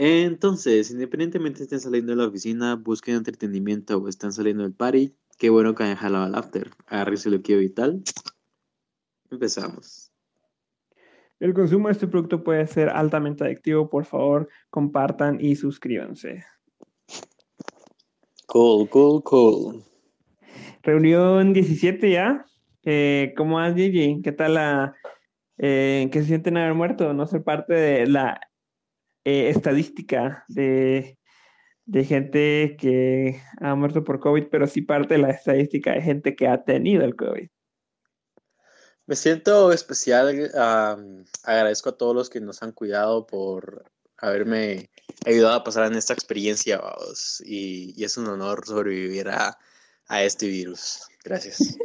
Entonces, independientemente estén saliendo de la oficina, busquen entretenimiento o están saliendo del party, qué bueno que hayan jalado al after. Agárrense lo que vital. Empezamos. El consumo de este producto puede ser altamente adictivo. Por favor, compartan y suscríbanse. Cool, cool, cool. Reunión 17 ya. Eh, ¿Cómo vas, Gigi? ¿Qué tal la... Eh, ¿Qué se sienten haber muerto? No ser parte de la eh, estadística de, de gente que ha muerto por COVID, pero sí parte de la estadística de gente que ha tenido el COVID. Me siento especial, agradezco a todos los que nos han cuidado por haberme ayudado a pasar en esta experiencia, y, es un honor sobrevivir a, a este virus. Gracias.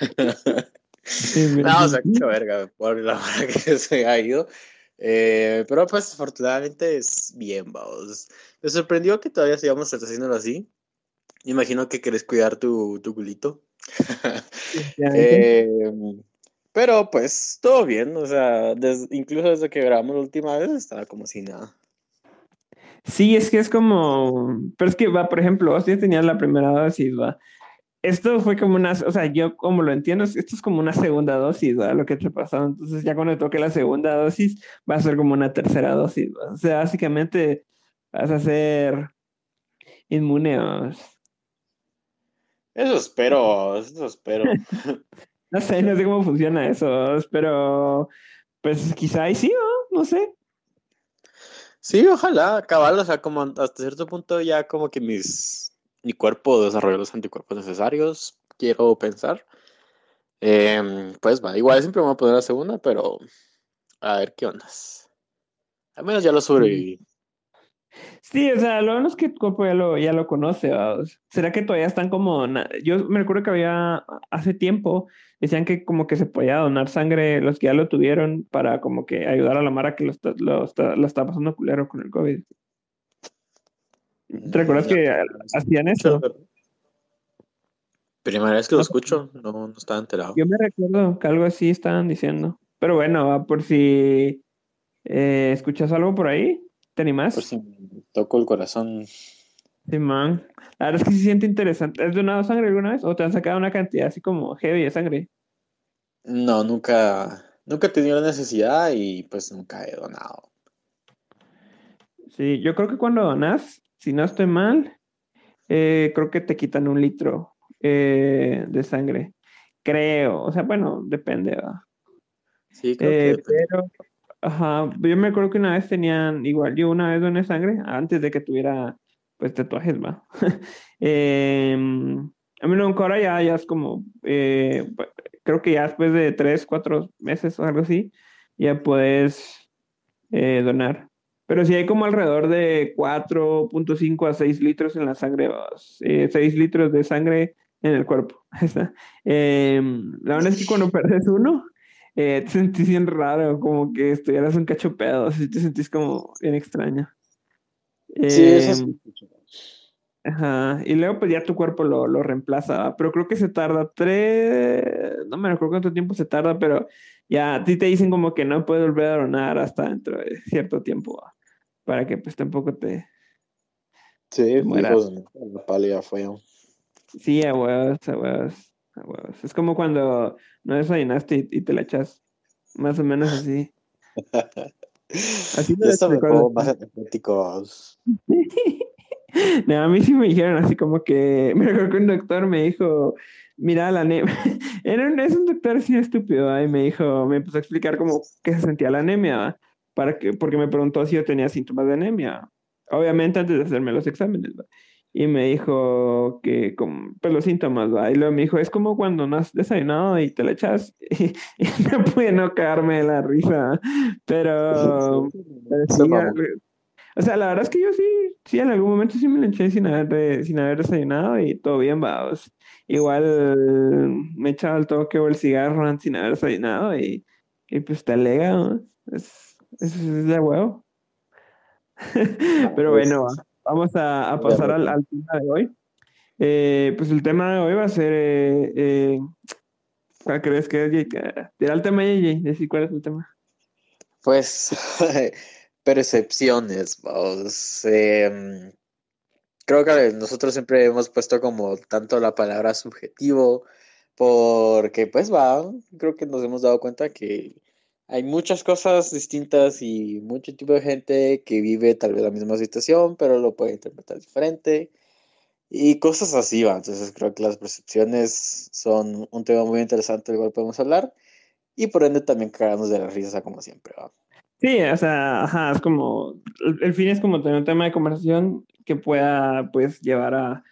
no, o sea, qué verga por la hora que se ha ido. Eh, pero pues afortunadamente es bien, vamos. Me sorprendió que todavía sigamos haciéndolo así. Imagino que querés cuidar tu, tu culito. eh, pero pues todo bien, o sea, incluso desde que grabamos la última vez estaba como si nada. Sí, es que es como, pero es que va, por ejemplo, vos ya tenías la primera dosis, va. Esto fue como una, o sea, yo como lo entiendo, esto es como una segunda dosis, ¿va? Lo que te pasó. Entonces ya cuando toque la segunda dosis va a ser como una tercera dosis, ¿va? O sea, básicamente vas a ser inmune. Eso espero, eso espero. No sé, no sé cómo funciona eso, pero pues quizá ahí sí, ¿no? No sé. Sí, ojalá, cabal, o sea, como hasta cierto punto ya como que mis, mi cuerpo desarrolló los anticuerpos necesarios, quiero pensar. Em, pues va, igual siempre me voy a poner la segunda, pero a ver qué ondas. Al menos ya lo sobreviví. Sí, o sea, lo bueno es que tu cuerpo ya lo, ya lo conoce. ¿Será que todavía están como.? Yo me recuerdo que había hace tiempo, decían que como que se podía donar sangre los que ya lo tuvieron para como que ayudar a la Mara que lo, está, lo, está, pasando culero con el COVID. ¿Te recuerdas que hacían eso? Primera vez que lo escucho, no, no estaba enterado. Yo me recuerdo que algo así estaban diciendo. Pero bueno, por si eh, escuchas algo por ahí, ¿Te animas? Pues sí, toco el corazón. Sí, man. La verdad es que se siente interesante. ¿Has donado sangre alguna vez? ¿O te han sacado una cantidad así como heavy de sangre? No, nunca, nunca he tenido la necesidad y pues nunca he donado. Sí, yo creo que cuando donas, si no estoy mal, eh, creo que te quitan un litro eh, de sangre. Creo, o sea, bueno, depende, ¿va? Sí, creo que eh, Pero Ajá, yo me acuerdo que una vez tenían, igual yo una vez doné sangre antes de que tuviera pues tatuajes, va. eh, a mí no, ahora ya, ya es como, eh, creo que ya después de tres, cuatro meses o algo así, ya puedes donar. Pero sí hay como alrededor de 4.5 a 6 litros en la sangre, eh, 6 litros de sangre en el cuerpo. eh, la verdad es que cuando perdes uno, eh, te sentís bien raro, como que estuvieras un cacho pedo, así te sentís como bien extraño. sí, eso em, Ajá, y luego pues ya tu cuerpo lo, lo reemplaza, pero creo que se tarda tres, no me acuerdo cuánto tiempo se tarda, pero ya a ti te dicen como que no puedes volver a donar hasta dentro de cierto tiempo, para que pues tampoco te... Sí, mueras. la pálida fue. Sí, a huevos, a huevos. Es como cuando no desayunaste y, te la echas. Más o menos así. así me como más energéticos. no, a mí sí me dijeron así como que. Me acuerdo que un doctor me dijo. Mira, la anemia. es un doctor así estúpido. Y me dijo, me empezó a explicar cómo que se sentía la anemia. Para que, porque me preguntó si yo tenía síntomas de anemia. Obviamente antes de hacerme los exámenes y me dijo que, como, pues los síntomas, ¿va? Y luego me dijo, es como cuando no has desayunado y te la echas. Y, no pude no cagarme de la risa. Pero, o sea, la verdad es que yo sí, sí, en algún momento sí me la eché sin haber, sin haber desayunado y todo bien, va. igual me echaba el toque o el cigarro sin haber desayunado y, y pues te alega, ¿no? Es, es, de huevo. Pero bueno, va. Vamos a, pasar al, tema de hoy. Eh, pues el tema de hoy va a ser. Eh, eh, ¿Cuál crees que es? Tira el tema, JJ. Decir cuál es el tema. Pues percepciones, vamos. Em, creo que nosotros siempre hemos puesto como tanto la palabra subjetivo, porque pues va, creo que nos hemos dado cuenta que hay muchas cosas distintas y mucho tipo de gente que vive tal vez la misma situación, pero lo puede interpretar diferente. Y cosas así, va. Entonces creo que las percepciones son un tema muy interesante del cual podemos hablar. Y por ende también cagarnos de la risa como siempre, va. Sí, o sea, ajá, es como, el, fin es como tener un tema de conversación que pueda, pues, llevar a,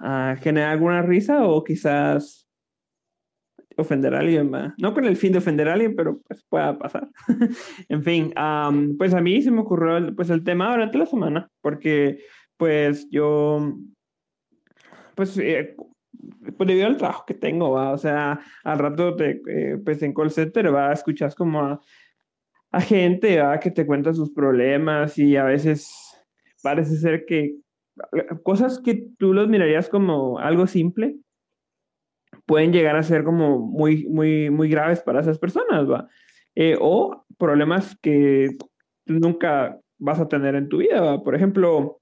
a generar alguna risa o quizás ofender a alguien, ¿va? no con el fin de ofender a alguien, pero pues pueda pasar. en fin, pues a mí se me ocurrió pues el tema durante la semana, porque pues yo pues, eh, pues debido al trabajo que tengo, ¿va? o sea, al rato te, eh, pues en call center, va, escuchas como a, gente, ¿va? que te cuenta sus problemas y a veces parece ser que cosas que tú los mirarías como algo simple, pueden llegar a ser como muy, muy, muy graves para esas personas, ¿va? Eh, o problemas que nunca vas a tener en tu vida, ¿va? Por ejemplo,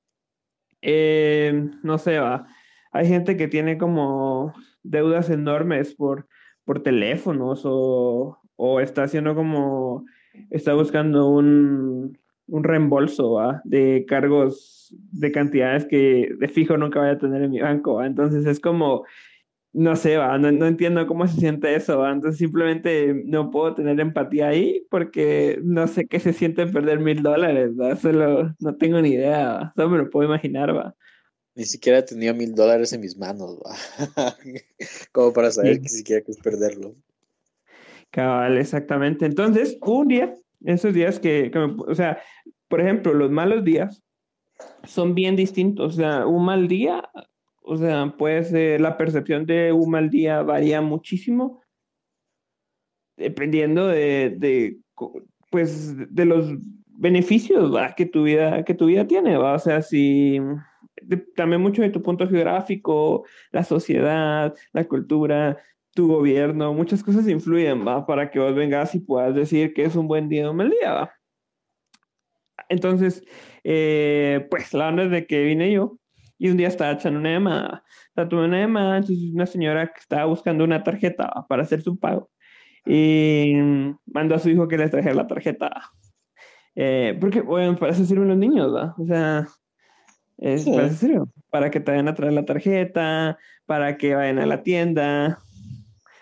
no sé, va hay gente que tiene como deudas enormes por, por teléfonos o, o está haciendo como, está buscando un, un reembolso de cargos de cantidades que de fijo nunca voy a tener en mi banco. Entonces es como, no sé, ¿va? No, no, entiendo cómo se siente eso. ¿va? Entonces simplemente no puedo tener empatía ahí porque no sé qué se siente perder mil dólares. Solo no tengo ni idea. Solo me lo puedo imaginar. ¿va? Ni siquiera tenía mil dólares en mis manos, como para saber que siquiera que es perderlo. Cabal, exactamente. Entonces, un día, esos días que, o sea, por ejemplo, los malos días son bien distintos. O sea, un mal día, o sea, puede ser, la percepción de un mal día varía muchísimo dependiendo de, de pues, de los beneficios que tu vida que tu vida tiene. O sea, si también mucho de tu punto geográfico, la sociedad, la cultura, tu gobierno, muchas cosas influyen. Para que vos vengas y puedas decir que es un buen día o un mal día. Entonces, eh, pues la onda de que vine yo y un día estaba echando una llamada, estaba una llamada, entonces una señora que estaba buscando una tarjeta para hacer su pago y mandó a su hijo que le trajera la tarjeta. Eh, porque, bueno, para eso sirven los niños, ¿va? O sea, es para, serio, para que te vayan a traer la tarjeta, para que vayan a la tienda.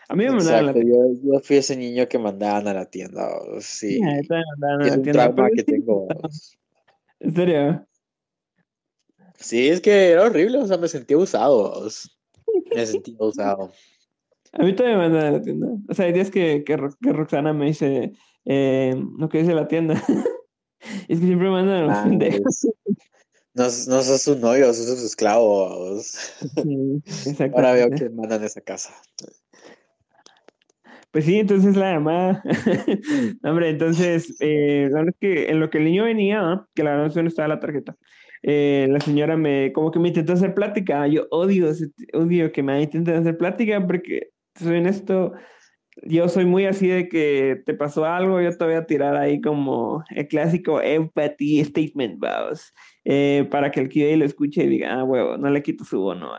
A mí me mandaban a la tienda. Yo, yo, fui ese niño que mandaban a la tienda. Sí. es un trauma que tengo. ¿En serio? Sí, es que era horrible, o sea, me sentía usado. Me sentía usado. A mí todavía me mandan a la tienda. O sea, hay días que, que, que Roxana me dice eh, lo que dice la tienda. es que siempre me mandan a los ah, pendejos. No, no sos su novio, sos sus esclavos. Ahora veo que mandan esa casa. Pues sí, entonces la llamada. Hombre, entonces, eh, es que en lo que el niño venía, que la verdad no estaba la tarjeta, eh, la señora me, como que me intentó hacer plática. Yo odio, odio que me intenten hacer plática porque, soy esto, yo soy muy así de que te pasó algo, yo te voy a tirar ahí como el clásico empathy statement, vamos. Eh, para que el QA lo escuche y diga, ah, huevo, no le quito su bono.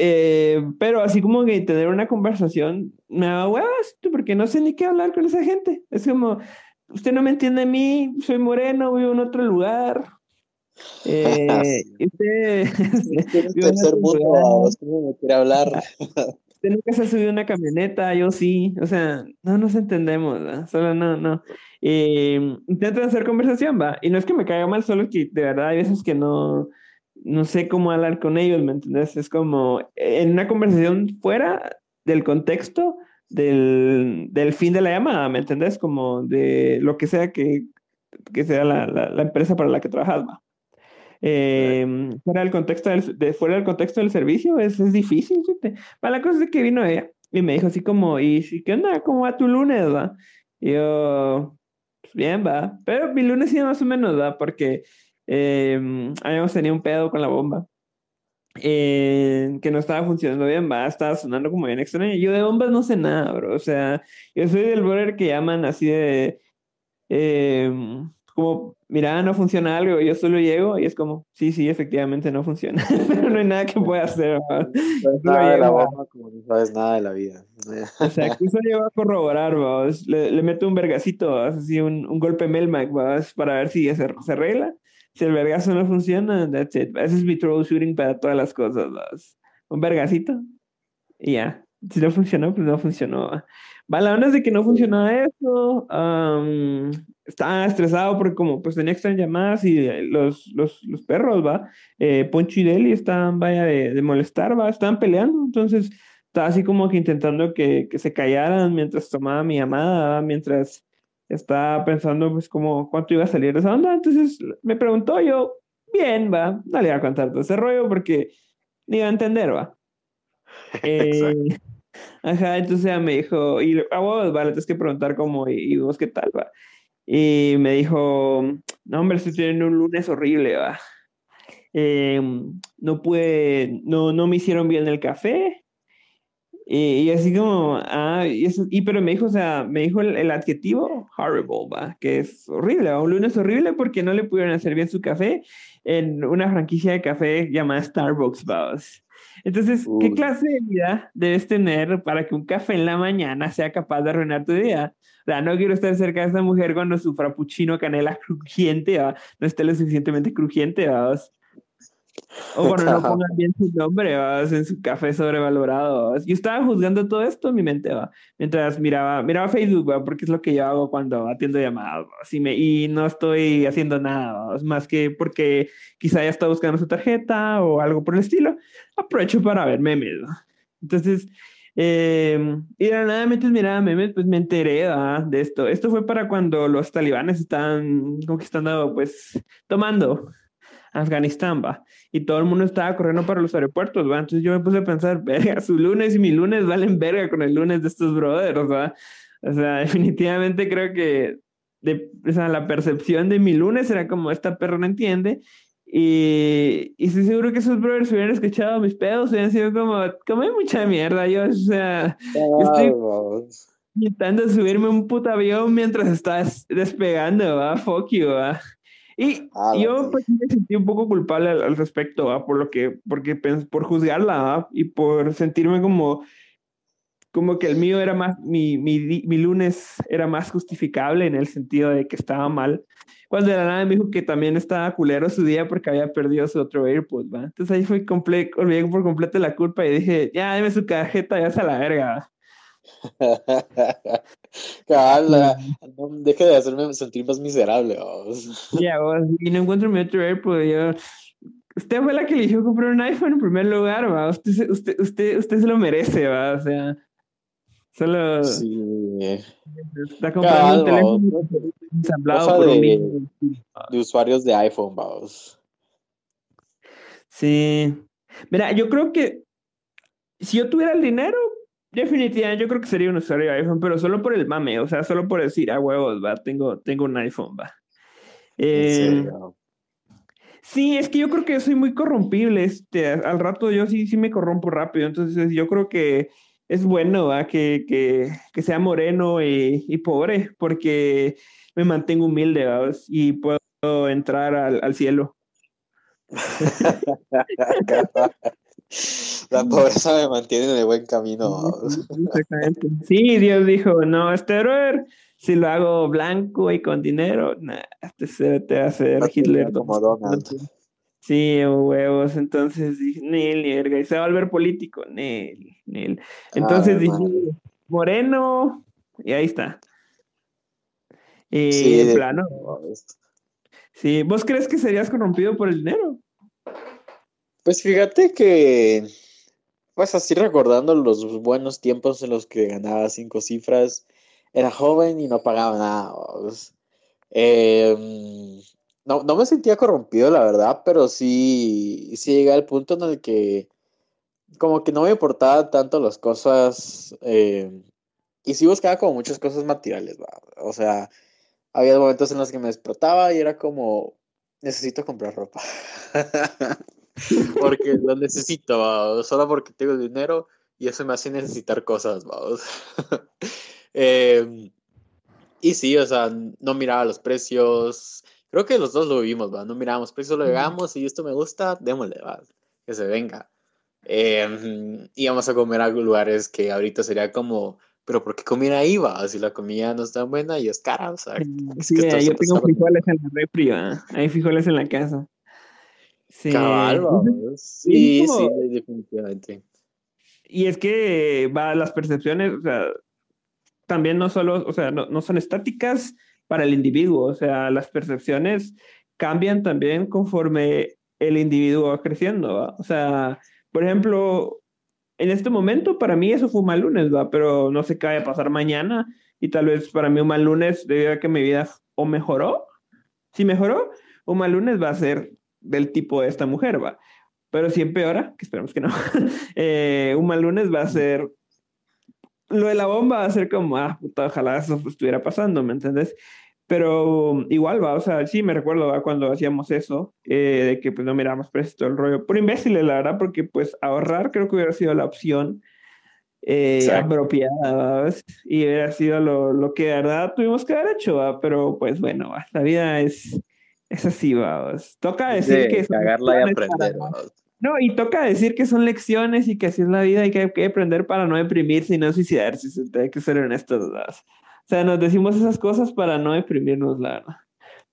Eh, pero así como que tener una conversación me da huevas, porque no sé ni qué hablar con esa gente. Es como, usted no me entiende a mí, soy moreno, vivo en otro lugar. Eh, usted, tercer mundo, ¿cómo me quiere hablar? usted nunca se ha subido una camioneta, yo sí. O sea, no nos entendemos, solo no, no. Eh, intentan hacer conversación, va. Y no es que me caiga mal, solo que de verdad hay veces que no, no sé cómo hablar con ellos, ¿me entiendes? Es como en una conversación fuera del contexto del, del fin de la llamada, ¿me entendés? Como de lo que sea que, que sea la, la, empresa para la que trabajas, va. Eh, fuera, del contexto del, de, fuera del contexto del servicio es, es difícil. Para la cosa es que vino ella y me dijo así como, ¿y qué onda? ¿Cómo va tu lunes? Va? Y yo, pues bien, va. Pero mi lunes sí más o menos, va, porque eh, habíamos tenido un pedo con la bomba. Eh, que no estaba funcionando bien, va, estaba sonando como bien extraño. Yo de bombas no sé nada, bro. O sea, yo soy del brother que llaman así de. Eh, como, mira, no funciona algo, yo solo llego y es como, sí, sí, efectivamente no funciona, pero no hay nada que pueda hacer. No sabes nada de la bomba como no sabes nada de la vida. O sea, aquí solo llego a corroborar, vamos. Le, le, meto un vergacito, así un, un golpe Melmac, para ver si se, se arregla. Si el vergazo no funciona, that's it. Ese es mi troubleshooting para todas las cosas. Un vergacito y ya. Si no funcionó, pues no funcionó. Va, la onda es de que no funcionaba eso. estaba estresado porque como pues tenía extra llamadas y los, los, los perros, va. Eh, Poncho y Deli estaban, vaya, de, de, molestar, va. Estaban peleando. Entonces estaba así como que intentando que, que se callaran mientras tomaba mi llamada, ¿va? mientras estaba pensando pues como cuánto iba a salir de esa onda. Entonces me preguntó yo, bien, va. No le iba a contar todo ese rollo porque ni iba a entender, va. Eh, ajá, entonces me dijo, y a vos, vale, tienes que preguntar cómo, y, vos qué tal, va. Y me dijo, no, hombre, estoy teniendo un lunes horrible, va. Eh, no pude, no, no me hicieron bien el café. Y, y así como, ah, y, eso, y, pero me dijo, o sea, me dijo el, el, adjetivo horrible, va, que es horrible, ¿va? un lunes horrible porque no le pudieron hacer bien su café en una franquicia de café llamada Starbucks, va. Entonces, ¿qué clase de vida debes tener para que un café en la mañana sea capaz de arruinar tu día? O sea, no quiero estar cerca de esa mujer cuando su frappuccino canela crujiente ¿va? no esté lo suficientemente crujiente. ¿va? O bueno, no pongan bien su nombre, ¿vas? en su café sobrevalorado. ¿vas? Yo estaba juzgando todo esto en mi mente, ¿va? mientras miraba, miraba Facebook, ¿va? porque es lo que yo hago cuando atiendo llamadas, y, me, y no estoy haciendo nada, ¿va? más que porque quizá ya está buscando su tarjeta o algo por el estilo. Aprovecho para ver memes. Entonces, eh, y de nada, mientras miraba memes, pues me enteré ¿va? de esto. Esto fue para cuando los talibanes estaban conquistando, pues, tomando Afganistán, va. Y todo el mundo estaba corriendo para los aeropuertos, va. Entonces yo me puse a pensar, verga, su lunes y mi lunes valen verga con el lunes de estos brothers, va. O sea, definitivamente creo que de, o sea, la percepción de mi lunes era como, esta perra no entiende. Y, y estoy seguro que esos brothers hubieran escuchado mis pedos, hubieran sido como, como hay mucha mierda, yo, o sea, estoy intentando subirme un puto avión mientras estás despegando, va, fuck you, va. Y ah, yo pues, me sentí un poco culpable al, al respecto, ¿va? por lo que, porque por juzgarla ¿va? y por sentirme como, como que el mío era más, mi, mi, mi, lunes era más justificable en el sentido de que estaba mal. Cuando de la nada me dijo que también estaba culero su día porque había perdido su otro AirPod, ¿va? Entonces ahí fue completo, olvidé por completo la culpa y dije, ya, dame su cajeta, ya se la verga. Cabal, no, deje de hacerme sentir más miserable. Ya, y no encuentro mi otro AirPod. Yo, usted fue la que eligió comprar un iPhone en primer lugar, ¿va? Usted, usted, usted, usted se lo merece, ¿va? O sea, solo. Sí. Está comprando Cabal, un teléfono ensamblado por de, un de usuarios de iPhone, vamos. Sí. Mira, yo creo que si yo tuviera el dinero, Definitivamente, yo creo que sería un usuario de iPhone, pero solo por el mame, o sea, solo por decir, ah, huevos, va, tengo, tengo un iPhone, va. Eh, sí, es que yo creo que soy muy corrompible, este, al rato yo sí, sí me corrompo rápido, entonces yo creo que es bueno, va, que, que, que sea moreno y, y, pobre, porque me mantengo humilde, va, y puedo entrar al, al cielo. La pobreza me mantiene en el buen camino. Exactamente. Sí, Dios dijo, no, este brother, si lo hago blanco y con dinero, nah, este se te hace Hitler. Como Donald. Sí, huevos. Entonces dije, Nel, verga. Y se va a volver político. Nel, Nel. Entonces dije. Moreno, y ahí está. Y Sí, en plano. Sí, ¿vos crees que serías corrompido por el dinero? Pues fíjate que, pues así recordando los buenos tiempos en los que ganaba cinco cifras, era joven y no pagaba nada. Eh, no, no me sentía corrompido, la verdad, pero sí, sí llegué al punto en el que como que no me importaban tanto las cosas eh, y sí buscaba como muchas cosas materiales. O sea, había momentos en los que me despertaba y era como, necesito comprar ropa. Porque lo necesito, va, solo porque tengo dinero y eso me hace necesitar cosas, vamos. Eh, Y sí, o sea, no miraba los precios. Creo que los dos lo vimos, ¿va? No mirábamos precios, lo llegamos y esto me gusta, démosle, va. Que se venga. Eh, íbamos a comer a lugares que ahorita sería como, pero ¿por qué comer ahí, va? Si la comida no está buena y es cara, o sea. sí, yo tengo frijoles en la refri, Hay frijoles en la casa. Sí. Cabal, Sí, sí, definitivamente. Y es que va las percepciones, o sea, también no solo, o sea, no, son estáticas para el individuo, o sea, las percepciones cambian también conforme el individuo va creciendo, O sea, por ejemplo, en este momento para mí eso fue un mal lunes, ¿va? Pero no sé qué vaya a pasar mañana y tal vez para mí un mal lunes debido a que mi vida o mejoró, si mejoró, un mal lunes va a ser del tipo de esta mujer, ¿va? Pero si empeora, que esperemos que no, eh, un mal lunes va a ser lo de la bomba va a ser como, ah, puta, ojalá eso estuviera pasando, ¿me entiendes? Pero igual va, o sea, sí me recuerdo ¿va? cuando hacíamos eso, eh, de que pues no miramos precio todo el rollo. Por imbéciles, la verdad, porque pues ahorrar creo que hubiera sido la opción eh, apropiada, Y hubiera sido lo, lo, que de verdad tuvimos que haber hecho, ¿va? Pero pues bueno, la vida es, es así, ¿va? Toca decir que... Cagarla y aprender, no, y toca decir que son lecciones y que así es la vida y que hay que aprender para no deprimirse y no suicidarse, hay que ser honestos. O sea, nos decimos esas cosas para no deprimirnos, la verdad.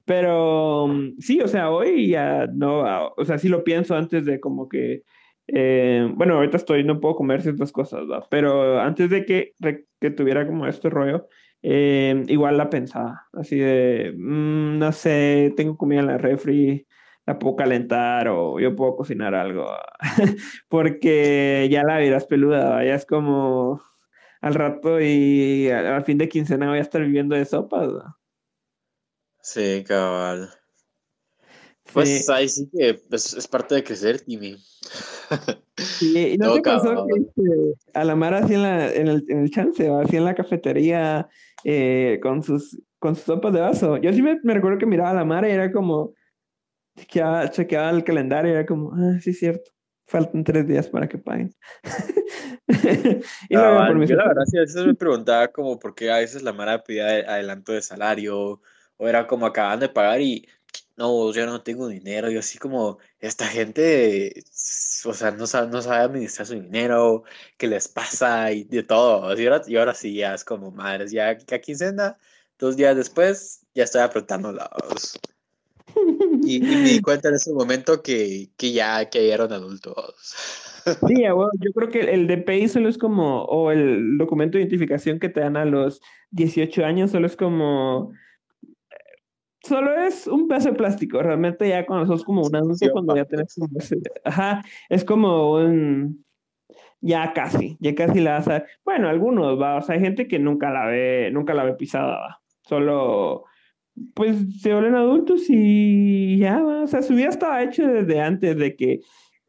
Pero sí, o sea, hoy ya no, o sea, sí lo pienso antes de como que, eh, bueno, ahorita estoy, no puedo comer ciertas cosas, ¿va? pero antes de que, que tuviera como este rollo, eh, igual la pensaba, así de, mm, no sé, tengo comida en la refri, la puedo calentar o yo puedo cocinar algo, porque ya la es peluda, ya es como al rato y al, fin de quincena voy a estar viviendo de sopas. Sí, cabal. Pues ahí sí que es, parte de crecer, Timmy. Y no te pasó que este, a la Mara así en, la, en, el, en el chance, o así en la cafetería eh, con sus con sus sopas de vaso. Yo sí me, me recuerdo que miraba a la Mara y era como, chequeaba, chequeaba el calendario y era como, ah, sí, es cierto, faltan tres días para que paguen. y ah, yo la verdad sí a veces me preguntaba como por qué a veces la Mara pedía adelanto de salario o era como acaban de pagar y no, yo no tengo dinero, yo así como esta gente, o sea, no sabe, no sabe administrar su dinero, qué les pasa y de todo. Y ahora, y ahora sí, ya es como, madres, ya que a quincena, dos días después, ya estoy apretando los, y, me di cuenta en ese momento que, que ya que eran adultos. Sí, bueno, yo creo que el DPI solo es como, o el documento de identificación que te dan a los 18 años, solo es como, solo es un pedazo de plástico, realmente ya cuando sos como un adulto, cuando ya tenés como ajá, es como un, ya casi, ya casi la vas a, bueno, algunos, va, o sea, hay gente que nunca la ve, nunca la ve pisada, va, solo pues se vuelven adultos y ya, o sea, su vida estaba hecha desde antes de que,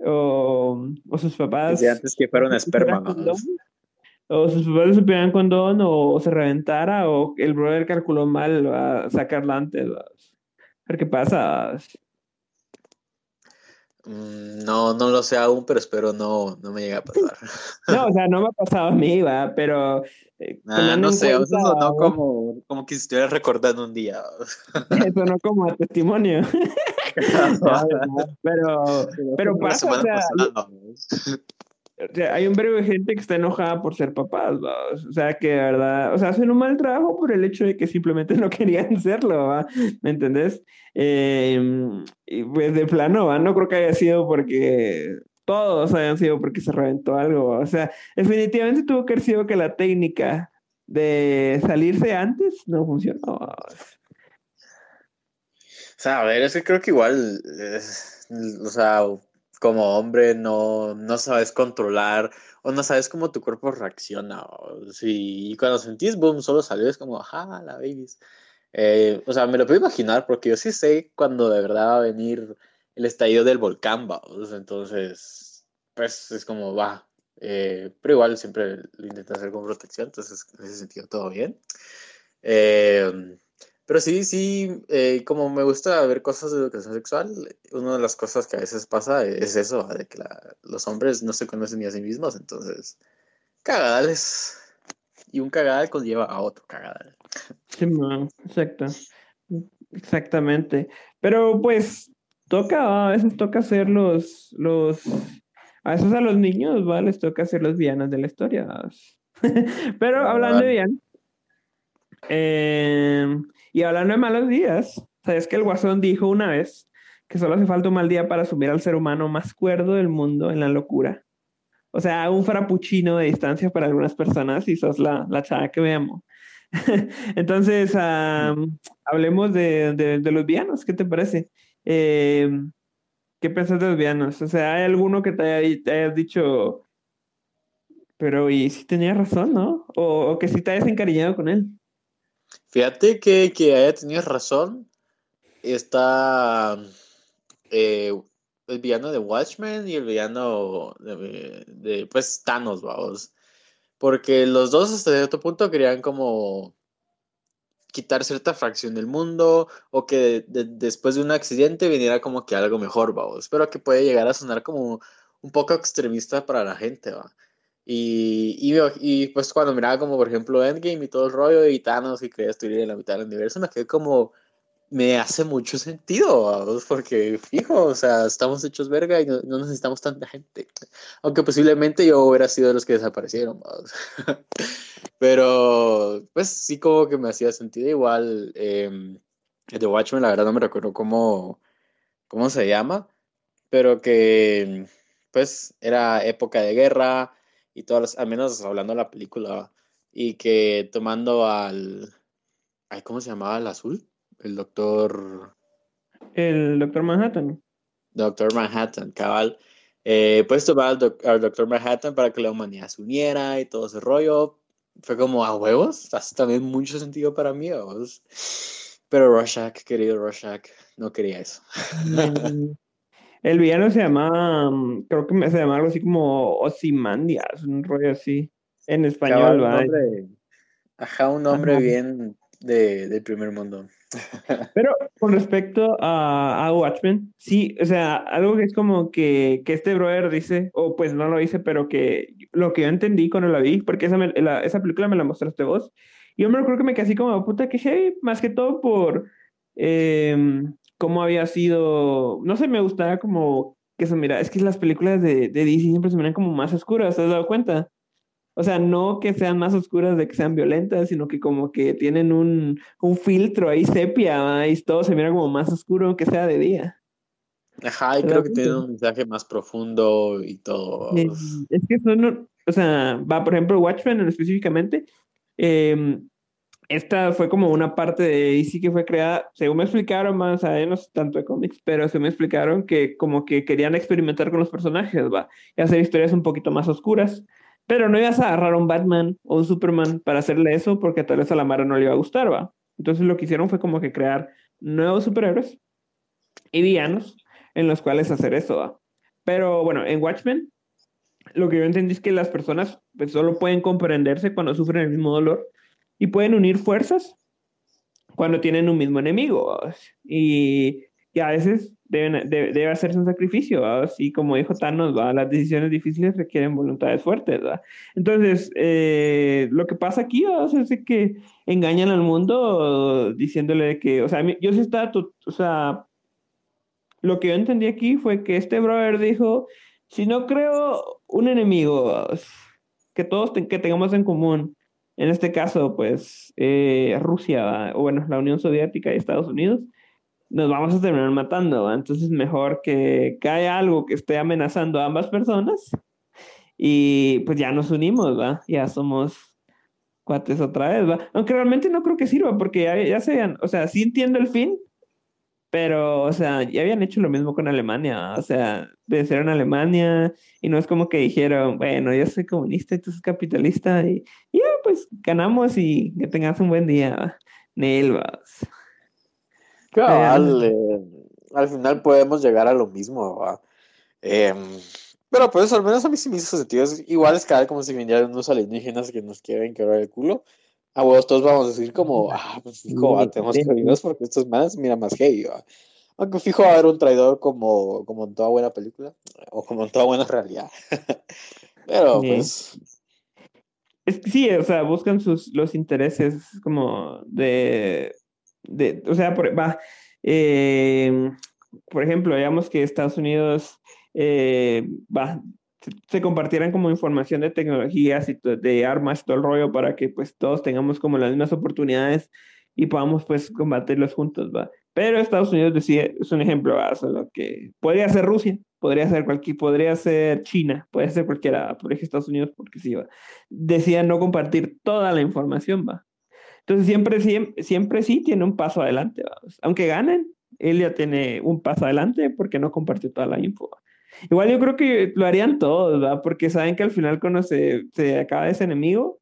o, sus papás... Desde antes que fueron esperma, O sus papás se pegaban condón, o, se reventara, o el brother calculó mal a sacarla antes. A ver qué pasa. Mm, no, no lo sé aún, pero espero no, no me llegue a pasar. No, o sea, no me ha pasado a mí, va, pero... Eh, ah, no sé, eso no como, como que estuvieras recordando un día. Eso no como testimonio. pero, pero pasa, o sea, o sea, hay un breve de gente que está enojada por ser papás, o sea, que de verdad, o sea, hacen un mal trabajo por el hecho de que simplemente no querían serlo, ¿va? ¿me entendés? Em, y pues de plano, ¿va? no creo que haya sido porque todos hayan sido porque se reventó algo, o sea, definitivamente tuvo que haber sido que la técnica de salirse antes no funcionó. O sea, a ver, es que creo que igual, o sea, como hombre no, no sabes controlar o no sabes cómo tu cuerpo reacciona. O si, y cuando sentís boom, solo salió, es como, ajá, la babies. Eh, o sea, me lo puedo imaginar porque yo sí sé cuando de verdad va a venir el estallido del volcán, vamos. Entonces, pues es como, va. Eh, pero igual siempre lo intento hacer con protección, entonces en ese sentido todo bien. Eh, pero sí, sí, eh, como me gusta ver cosas de educación sexual, una de las cosas que a veces pasa es eso, de que los hombres no se conocen ni a sí mismos, entonces, cagadales. y un cagadal conlleva a otro cagadal. Sí, exacto. Exactamente. Pero pues toca, a veces toca hacer los, los, a veces a los niños, ¿va? Les toca hacer los villanos de la historia. Pero hablando de villanos, em, y hablando de malos días, ¿sabes que el Guasón dijo una vez que solo hace falta un mal día para asumir al ser humano más cuerdo del mundo en la locura? O sea, un frappuccino de distancia para algunas personas y sos la, la chava que veamos. Entonces, hablemos de, de, los vianos, ¿qué te parece? Em, ¿Qué piensas de los vianos? O sea, ¿hay alguno que te haya, dicho, pero y si tenía razón, ¿no? O, que si te hayas encariñado con él. Fíjate que, que haya tenido razón. Está eh, el villano de Watchmen y el villano de, pues Thanos, vamos. Porque los dos hasta cierto punto querían como quitar cierta fracción del mundo o que después de un accidente viniera como que algo mejor, vamos. Pero que puede llegar a sonar como un poco extremista para la gente, va. Y, y, y, pues cuando miraba como por ejemplo Endgame y todo el rollo y Thanos y quería destruir en la mitad del universo, me quedé como me hace mucho sentido, porque fijo, o sea, estamos hechos verga y no, necesitamos tanta gente. Aunque posiblemente yo hubiera sido de los que desaparecieron, pero pues sí como que me hacía sentido igual. Eh, The Watchmen, la verdad no me recuerdo cómo, cómo se llama, pero que pues era época de guerra y todas al menos hablando de la película, y que tomando al, ¿cómo se llamaba el azul? el doctor... El doctor Manhattan. Doctor Manhattan, cabal. Eh, pues tomar al, doctor Manhattan para que la humanidad se uniera y todo ese rollo. Fue como a huevos, hace también mucho sentido para mí. Pero Rorschach, querido Rorschach, no quería eso. El villano se llama, mm, creo que se llama algo así como Ozymandias, un rollo así. En español, ¿va? Ajá, un nombre bien de, del primer mundo. Pero con respecto a, a, Watchmen, sí, o sea, algo que es como que, que, este brother dice, o pues no lo dice, pero que lo que yo entendí cuando la vi, porque esa, esa película me la mostraste vos, yo me creo que me quedé así como, puta, que hey, más que todo por em, cómo había sido, no sé, me gustaba como que se mira, es que las películas de, de DC siempre se miran como más oscuras, ¿te has dado cuenta? O sea, no que sean más oscuras de que sean violentas, sino que como que tienen un, un filtro ahí sepia y todo se mira como más oscuro que sea de día. Ajá, y creo que tiene un mensaje más profundo y todo. Es, que son, o sea, va, por ejemplo, Watchmen específicamente, em, esta fue como una parte de DC que fue creada, según me explicaron más, o sea, no sé tanto de cómics, pero se me explicaron que como que querían experimentar con los personajes, va, y hacer historias un poquito más oscuras. Pero no ibas a agarrar un Batman o un Superman para hacerle eso porque tal vez a la Mara no le iba a gustar, ¿va? Entonces lo que hicieron fue como que crear nuevos superhéroes y villanos en los cuales hacer eso, ¿va? Pero bueno, en Watchmen lo que yo entendí es que las personas pues, solo pueden comprenderse cuando sufren el mismo dolor y pueden unir fuerzas cuando tienen un mismo enemigo. Y, y a veces deben, debe hacerse un sacrificio, así como dijo Thanos, ¿va? las decisiones difíciles requieren voluntades fuertes. ¿va? Entonces, eh, lo que pasa aquí es que engañan al mundo diciéndole que, o sea, yo sí estaba, o sea, lo que yo entendí aquí fue que este brother dijo, si no creo un enemigo que todos que tengamos en común, en este caso, pues, eh, Rusia, o bueno, la Unión Soviética y Estados Unidos, nos vamos a terminar matando. Entonces, mejor que, haya algo que esté amenazando a ambas personas y pues ya nos unimos, ¿va? Ya somos cuates otra vez, ¿va? Aunque realmente no creo que sirva porque ya, ya se o sea, sí entiendo el fin, pero, o sea, ya habían hecho lo mismo con Alemania, o sea, vencieron a Alemania y no es como que dijeron, bueno, yo soy comunista y tú eres capitalista y, ya, pues ganamos y que tengas un buen día, Nelvas. Eh, al final podemos llegar a lo mismo, em, pero pues al menos a mí sí me hizo sentido. igual es cada como si vinieran unos alienígenas que nos quieren quebrar el culo. A vos todos vamos a decir como, ah, pues fijo, tenemos que irnos porque estos más, mira, más heavy, Aunque fijo va a haber un traidor como, como en toda buena película, o como en toda buena realidad. pero pues... Es que sí, o sea, buscan sus, los intereses como de, de o sea, por, va, eh, por ejemplo, digamos que Estados Unidos eh, va, se compartieran como información de tecnologías y de armas, todo el rollo, para que pues todos tengamos como las mismas oportunidades y podamos pues combatirlos juntos, ¿va? Pero Estados Unidos decide, es un ejemplo, ¿va? Solo que podría ser Rusia, podría ser cualquier, podría ser China, puede ser cualquiera, por ejemplo Estados Unidos, porque sí, ¿va? Decía no compartir toda la información, ¿va? Entonces siempre, siempre, siempre sí tiene un paso adelante. Aunque ganen, él ya tiene un paso adelante porque no compartió toda la info. Igual yo creo que lo harían todos, ¿va? Porque saben que al final cuando se, se acaba ese enemigo,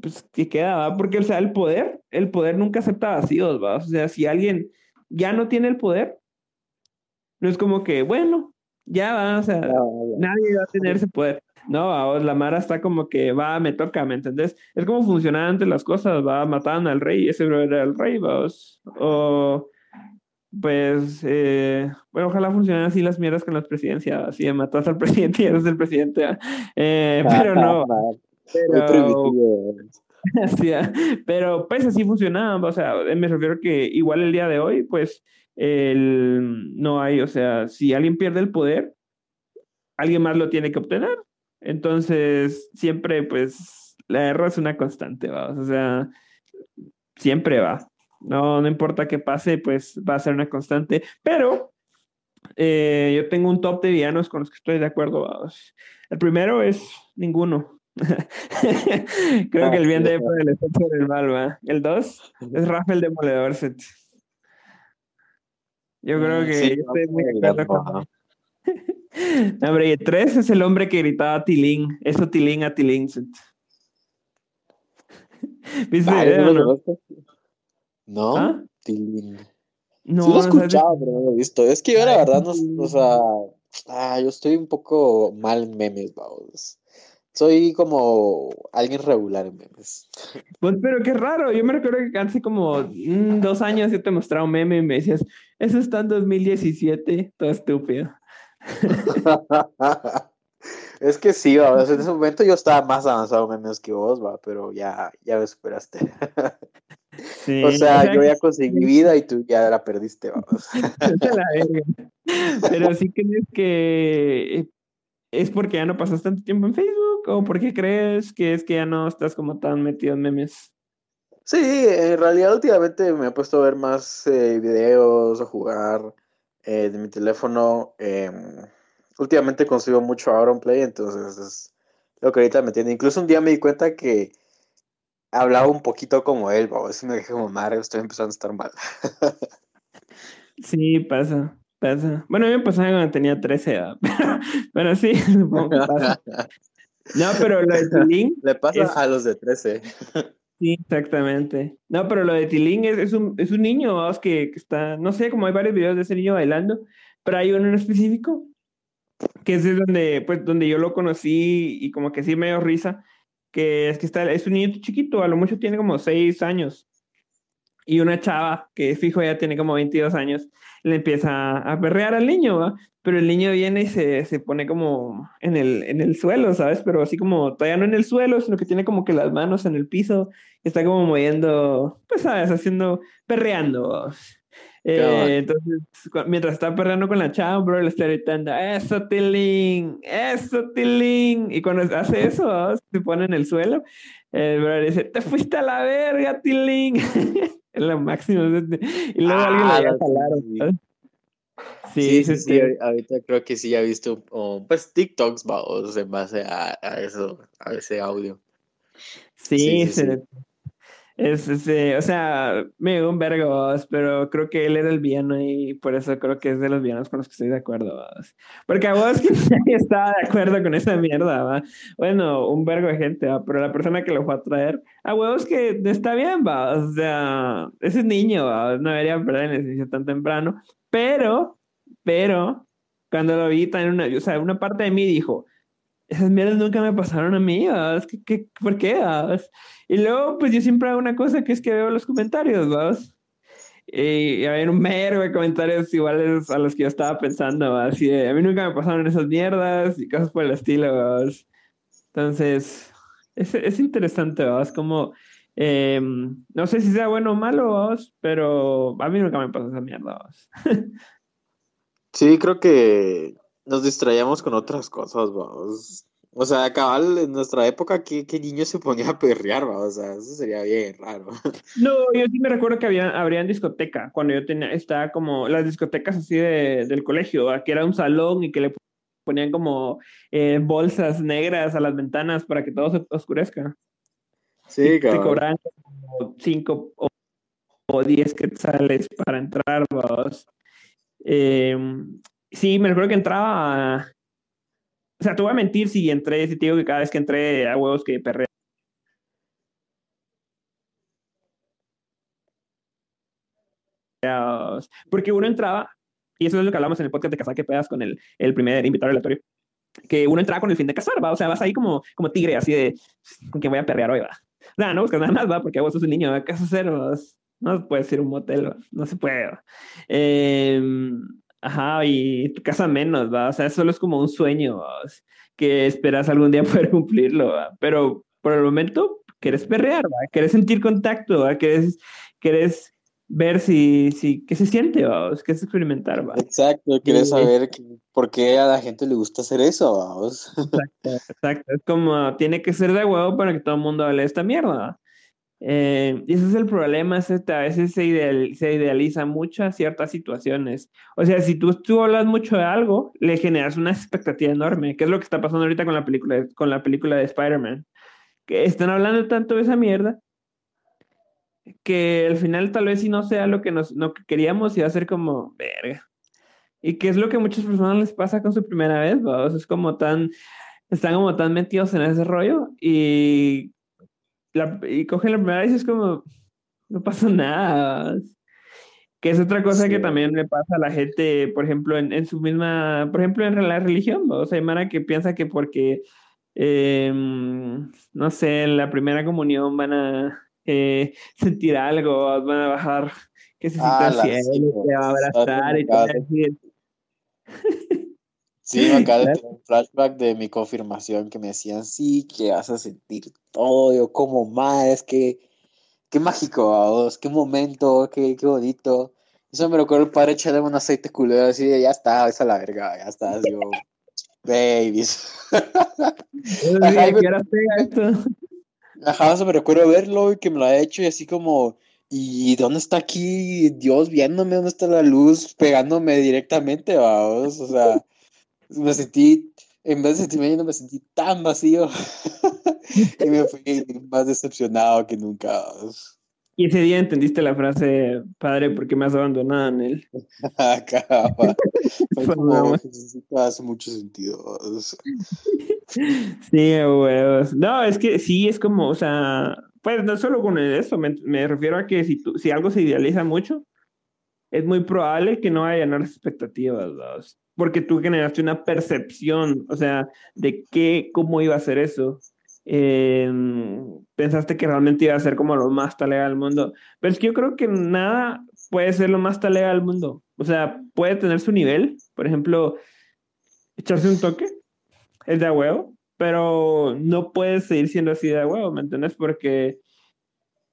pues que queda, ¿va? Porque, o sea, el poder, el poder nunca acepta vacíos, ¿va? O sea, si alguien ya no tiene el poder, no es como que, bueno, ya va, o sea, nadie va a tener ese poder. No, la Mara está como que va, me toca, ¿me entendés? Es como funcionaban antes las cosas, va, mataban al rey, ese era el rey, va, o pues, eh, bueno, ojalá funcionen así las mierdas con las presidencias, así de matas al presidente y eres el presidente, eh, pero no. pero, así, pero pues así funcionaba, o sea, me refiero que igual el día de hoy, pues, el, no hay, o sea, si alguien pierde el poder, alguien más lo tiene que obtener. Entonces, siempre, pues, la guerra es una constante, ¿va? o sea, siempre va. No, no importa qué pase, pues va a ser una constante. Pero eh, yo tengo un top de villanos con los que estoy de acuerdo. Vamos. El primero es ninguno. Creo que el bien debe por el efecto del mal, ¿va? El dos es Rafael Demoledor Set. Yo creo mm, que sí, estoy muy de Hombre, y el tres es el hombre que gritaba Tilín. Eso Tilín a Tilín. ¿Viste? no? ¿No? ¿Ah? No, sí lo he escuchado, pero no lo he visto. Es que yo la verdad no, o sea, ah, yo estoy un poco mal en memes, vamos. Soy como alguien regular en memes. Pues, pero qué raro. Yo me recuerdo que hace como mm, dos años yo te mostraba un meme y me decías, eso está en 2017, todo estúpido. es que sí, en ese momento yo estaba más avanzado en memes que vos, va, pero ya, ya me superaste. o sea, yo ya conseguí vida y tú ya la perdiste, vamos. Pero sí crees que es porque ya no pasas tanto tiempo en Facebook o porque crees que es que ya no estás como tan metido en memes. Sí, en realidad últimamente me he puesto a ver más eh, videos, a jugar eh, de mi teléfono. Em, últimamente consigo mucho Play, entonces es lo que ahorita me tiene. Incluso un día me di cuenta que hablaba un poquito como él, a veces me dije como madre, estoy empezando a estar mal. sí, pasa, pasa. Bueno, a mí me pasaba cuando tenía 13 edad, pero, sí, supongo que pasa. No, pero lo de Tilín... Le pasa a los de 13. Sí, exactamente. No, pero lo de Tilín es, es, un, es un niño, vamos, que, que, está, no sé, como hay varios videos de ese niño bailando, pero hay uno en específico que es donde, pues, donde yo lo conocí y como que sí me dio risa, que es que está, es un niño chiquito, a lo mucho tiene como 6 años. Y una chava que fijo ya tiene como 22 años, le empieza a perrear al niño, ¿va? Pero el niño viene y se, se pone como en el, en el suelo, ¿sabes? Pero así como todavía no en el suelo, sino que tiene como que las manos en el piso, está como moviendo, pues, ¿sabes? Haciendo, perreando. Eh, entonces, mientras está perdiendo con la chava, bro, le está gritando, eso, Tilín, eso, Tilín. Y cuando hace eso, se pone en el suelo, el bro dice, te fuiste a la verga, Tilín. es lo máximo. Y luego alguien le a jalar. Sí, sí, sí, ahorita creo que sí ya he visto, pues, TikToks, en base a, a, eso, a ese audio. Sí, sí, es, o sea, me dio un vergo, pero creo que él era el villano y por eso creo que es de los villanos con los que estoy de acuerdo. Porque a vos que estaba de acuerdo con esa mierda, ¿va? Bueno, un vergo de gente, pero la persona que lo fue a traer, a huevos que está bien, va. O sea, ese niño, no debería perder el ejercicio tan temprano, pero, pero, cuando lo vi, también una, o sea, una parte de mí dijo, esas mierdas nunca me pasaron a mí, ¿Qué, qué, por qué? Y luego, pues yo siempre hago una cosa que es que veo los comentarios, ¿vas? Y, hay un mero de comentarios iguales a los que yo estaba pensando, así de, a mí nunca me pasaron esas mierdas y cosas por el estilo, Entonces, Es, es interesante. Es como, em, no sé si sea bueno o malo, ¿verdad? pero a mí nunca me pasa esa mierda. ¿verdad? Sí, creo que nos distraíamos con otras cosas, vamos. O sea, cabal, en nuestra época, ¿qué, qué niño se ponía a perrear, va? O sea, eso sería bien raro. No, yo sí me recuerdo que había, habrían discoteca, cuando yo tenía, estaba como las discotecas así de, del colegio, ¿verdad? que era un salón y que le ponían como eh, bolsas negras a las ventanas para que todo se oscurezca. Sí, Te cabal. cobraban como 5 o, o 10 quetzales para entrar, vos. Eh, sí, me recuerdo que entraba. O sea, te voy a mentir si entré, si te digo que cada vez que entré a huevos que perreaba. Porque uno entraba, y eso es lo que hablamos en el podcast de Cazar que pedas con el, el primer invitado aleatorio, que uno entraba con el fin de cazar, ¿va? O sea, vas ahí como, como tigre, así de, con que voy a perrear hoy, va. Sea, no buscas nada más, va, porque vos sos un niño, ¿va? ¿qué vas a hacer? vas? No puedes ir a un motel, ¿va? no se puede. ¿va? Eh, ajá, y tu casa menos, ¿va? O sea, solo es como un sueño, ¿va? que esperas algún día poder cumplirlo, ¿va? Pero por el momento quieres perrear, ¿va? Quieres sentir contacto, ¿va? Quieres, quieres ver si, si, qué se siente, ¿va? Quieres experimentar, ¿va? Exacto, quieres saber que- por qué a la gente le gusta hacer eso, vamos. Exacto, exacto. Es como, tiene que ser de huevo para que todo el mundo hable de esta mierda. Eh, ese es el problema, es este, a veces se, ideal- se idealiza mucho a ciertas situaciones. O sea, si tú, tú hablas mucho de algo, le generas una expectativa enorme, que es lo que está pasando ahorita con la película, con la película de Spider-Man. Que están hablando tanto de esa mierda que al final tal vez si no sea lo que, nos, lo que queríamos y va a ser como, verga. Y que es lo que a muchas personas les pasa con su primera vez, ¿va? O sea, es como tan, están como tan metidos en ese rollo y, la, y cogen la primera vez y es como, no pasa nada. Que es otra cosa que Sí. también le pasa a la gente, por ejemplo, en, en su misma, por ejemplo, en la religión, ¿va? O sea, hay Mara que piensa que porque, eh, no sé, en la primera comunión van a eh, sentir algo, van a bajar, que se sienta Ah, cielo, sí, va a abrazar y te va a claro. decir, Sí, me acaba de tener un flashback de mi confirmación que me decían, sí, que vas a sentir todo, yo como más, que qué mágico, vos, qué momento, qué, qué bonito. Eso me recuerdo el padre echarle un aceite culero así de, ya está, esa la verga, ya está, yo, babies. "Buenos Ajá, me- ¿qué horas pega esto?" Ajá, eso me recuerdo verlo y que me lo ha hecho y así como, ¿y dónde está aquí Dios viéndome? ¿Dónde está la luz pegándome directamente, vamos? O sea, me sentí, en vez de sentirme lleno, me sentí tan vacío y me fui más decepcionado que nunca. Y ese día entendiste la frase, padre, ¿por qué me has abandonado en él? Acaba. Fue Fue como, mamá. "Necesito- hace mucho sentido. vamos". Sí, huevos. No, es que sí, es como, o sea, pues no solo con eso, me, me refiero a que si, tú, si algo se idealiza mucho, es muy probable que no vaya a llenar las expectativas, ¿verdad? Porque tú generaste una percepción, o sea, de qué, cómo iba a ser eso. Eh, pensaste que realmente iba a ser como lo más talega del mundo, pero es que yo creo que nada puede ser lo más talega del mundo. O sea, puede tener su nivel, por ejemplo, echarse un toque, es de huevo, pero no puedes seguir siendo así de huevo, ¿me entiendes? Porque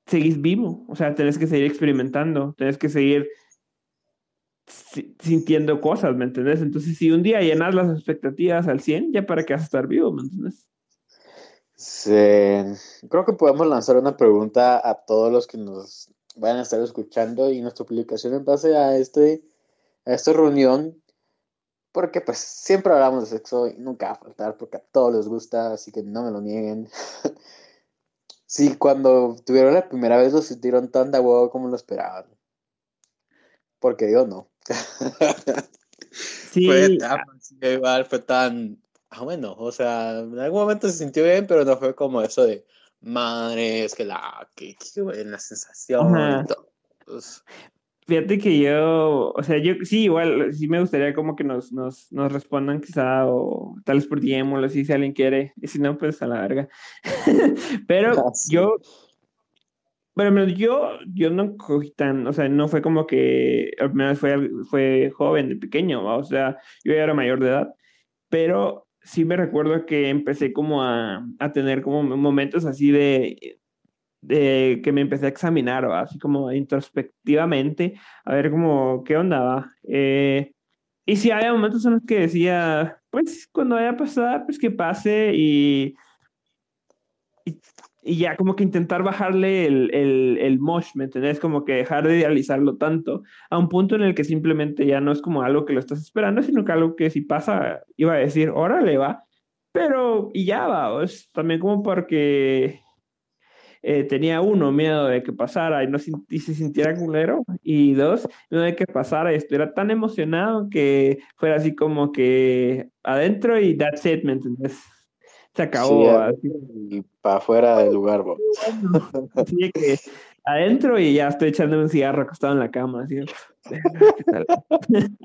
seguís vivo, o sea, tenés que seguir experimentando, tenés que seguir sintiendo cosas, ¿me entiendes? Entonces, si un día llenas las expectativas al 100, ya para qué vas a estar vivo, ¿me entiendes? Sí, creo que podemos lanzar una pregunta a todos los que nos vayan a estar escuchando y nuestra publicación en base a este a esta reunión porque pues siempre hablamos de sexo y nunca va a faltar porque a todos les gusta, así que no me lo nieguen. Sí, cuando tuvieron la primera vez lo sintieron tan de huevo como lo esperaban. Porque yo no. Sí, Fue tan, igual, fue tan, ah, bueno, o sea, en algún momento se sintió bien, pero no fue como eso de, madre, es que la, que, qué buena sensación todo. Pues, Fíjate que yo, o sea, yo sí, igual, sí me gustaría como que nos, nos, nos respondan quizá, o tal vez por DM o así, si alguien quiere, y si no, pues a la verga. Pero Ah, sí. yo, bueno, yo, yo no cogí tan, o sea, no fue como que al menos fue, fue joven, de pequeño, ¿va? o sea, yo ya era mayor de edad, pero sí me recuerdo que empecé como a, a tener como momentos así de, de que me empecé a examinar, así como introspectivamente, a ver como qué onda va. Eh, y sí había momentos en los que decía, pues cuando vaya a pasar, pues que pase y, y ya como que intentar bajarle el, el, el mosh, ¿me entendés? Como que dejar de idealizarlo tanto a un punto en el que simplemente ya no es como algo que lo estás esperando, sino que algo que si pasa, iba a decir, órale va, pero y ya va, es también como porque eh, tenía uno, miedo de que pasara y, no, y se sintiera culero, y dos, miedo de que pasara y estuviera tan emocionado que fuera así como que adentro y that's it, ¿me entiendes? Se acabó. así. Y para afuera del lugar, vos. Así que adentro y ya estoy echando un cigarro acostado en la cama, así.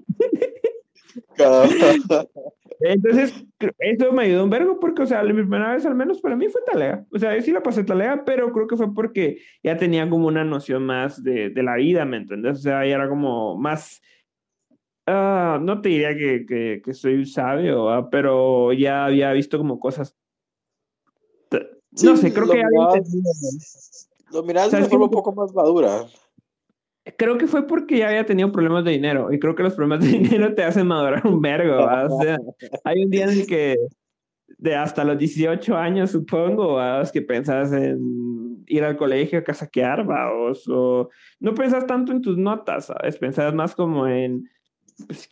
Entonces, eso me ayudó un vergo porque, o sea, la primera vez al menos para mí fue talea. O sea, yo sí la pasé talea, pero creo que fue porque ya tenía como una noción más de, de la vida, ¿me entiendes? O sea, ya era como más... Uh, no te diría que, que, que soy sabio, ¿va? pero ya había visto como cosas... No sé, creo que ya había. Lo mirabas de ¿Sabes una forma un poco más madura. Creo que fue porque ya había tenido problemas de dinero y creo que los problemas de dinero te hacen madurar un vergo, ¿va? O sea, hay un día en el que de hasta los 18 años, supongo. Es que pensás en ir al colegio a casaquear. O, o no pensás tanto en tus notas, ¿sabes? Pensás más como en, pues,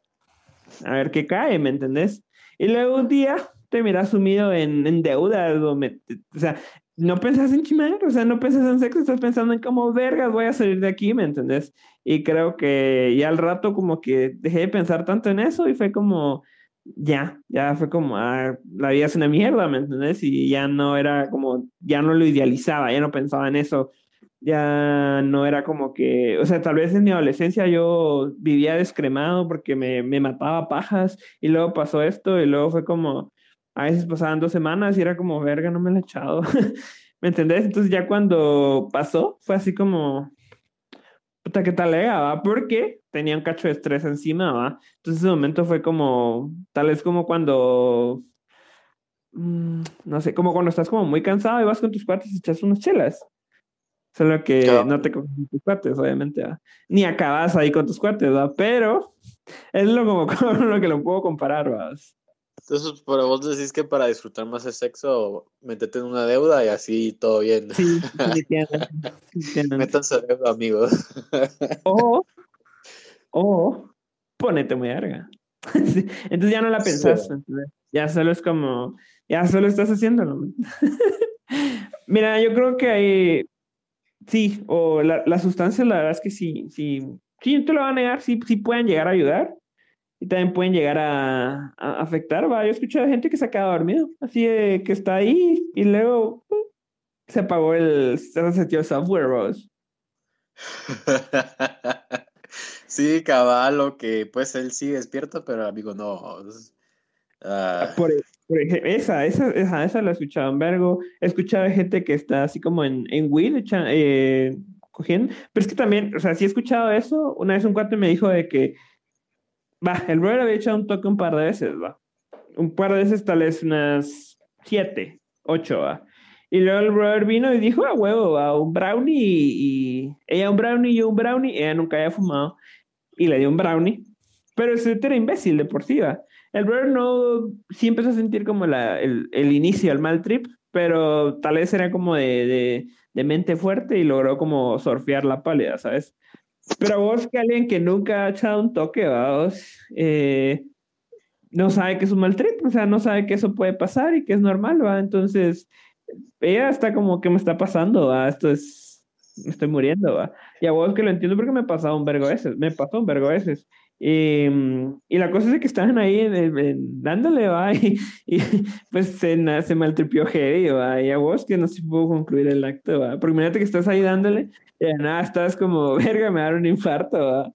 a ver qué cae, ¿me entendés? Y luego un día te miras sumido en, en deudas, o, me- o sea, no pensás en chimar, o sea, no pensás en sexo, estás pensando en cómo vergas voy a salir de aquí, ¿me entendés? Y creo que ya al rato como que dejé de pensar tanto en eso y fue como, ya, ya fue como, ah, la vida es una mierda, ¿me entendés? Y ya no era como, ya no lo idealizaba, ya no pensaba en eso, ya no era como que, o sea, tal vez en mi adolescencia yo vivía descremado porque me, me mataba pajas y luego pasó esto y luego fue como, a veces pasaban dos semanas y era como, verga, no me lo he echado, ¿me entendés? Entonces ya cuando pasó fue así como, puta, ¿qué tal era, va? Porque tenía un cacho de estrés encima, va. Entonces ese momento fue como, tal vez como cuando, mm, no sé, como cuando estás como muy cansado y vas con tus cuates y echas unas chelas. Solo que Claro. no te coges con tus cuates, obviamente, ¿va? Ni acabas ahí con tus cuates, ¿va? Pero es lo como con lo que lo puedo comparar, ¿va? Entonces, pero vos decís que para disfrutar más el sexo, métete en una deuda y así todo bien. Sí. Métanse en deuda, amigos. O, o ponete muy larga. Entonces ya no la pensás, Sí. ya solo es como, ya solo estás haciéndolo. Mira, yo creo que hay, sí, o la, la sustancia, la verdad es que sí, sí, sí, no te lo van a negar, sí, sí pueden llegar a ayudar y también pueden llegar a, afectar, va. Yo he escuchado gente que se ha quedado dormido, así de que está ahí y luego se apagó el, se software, vos. Sí, cabal, que pues él sí despierta, pero amigo no. Ah, Por, por esa, esa, esa, la he escuchado en vergo. He escuchado gente que está así como en, en echa- eh, cogiendo. Pero es que también, o sea, sí he escuchado eso. Una vez un cuate me dijo de que, va, el brother había echado un toque un par de veces, va. Un par de veces, tal vez unas siete, ocho, va. Y luego el brother vino y dijo, a huevo, va, un brownie y, ella un brownie yo un brownie. Ella nunca había fumado y le dio un brownie. Pero ese era imbécil de por. El brother no, sí empezó a sentir como la, el, el inicio, el mal trip, pero tal vez era como de, de, mente fuerte y logró como surfear la pálida, ¿sabes? Pero vos, que alguien que nunca ha echado un toque. Vos, eh, no sabe que es un mal trip, o sea, no sabe que eso puede pasar y que es normal, ¿va? Entonces, ella está como, ¿qué me está pasando? ¿va? Esto es, me estoy muriendo, ¿va? Y a vos que lo entiendo porque me ha pasado un vergo veces, me pasó un vergo veces. Y, y la cosa es que estaban ahí en- en- dándole, va, y, y, pues se, se maltripió heavy, va, y a vos que no se pudo concluir el acto, va, porque imagínate que estás ahí dándole, y de nada estás como, verga, me va dar un infarto, va.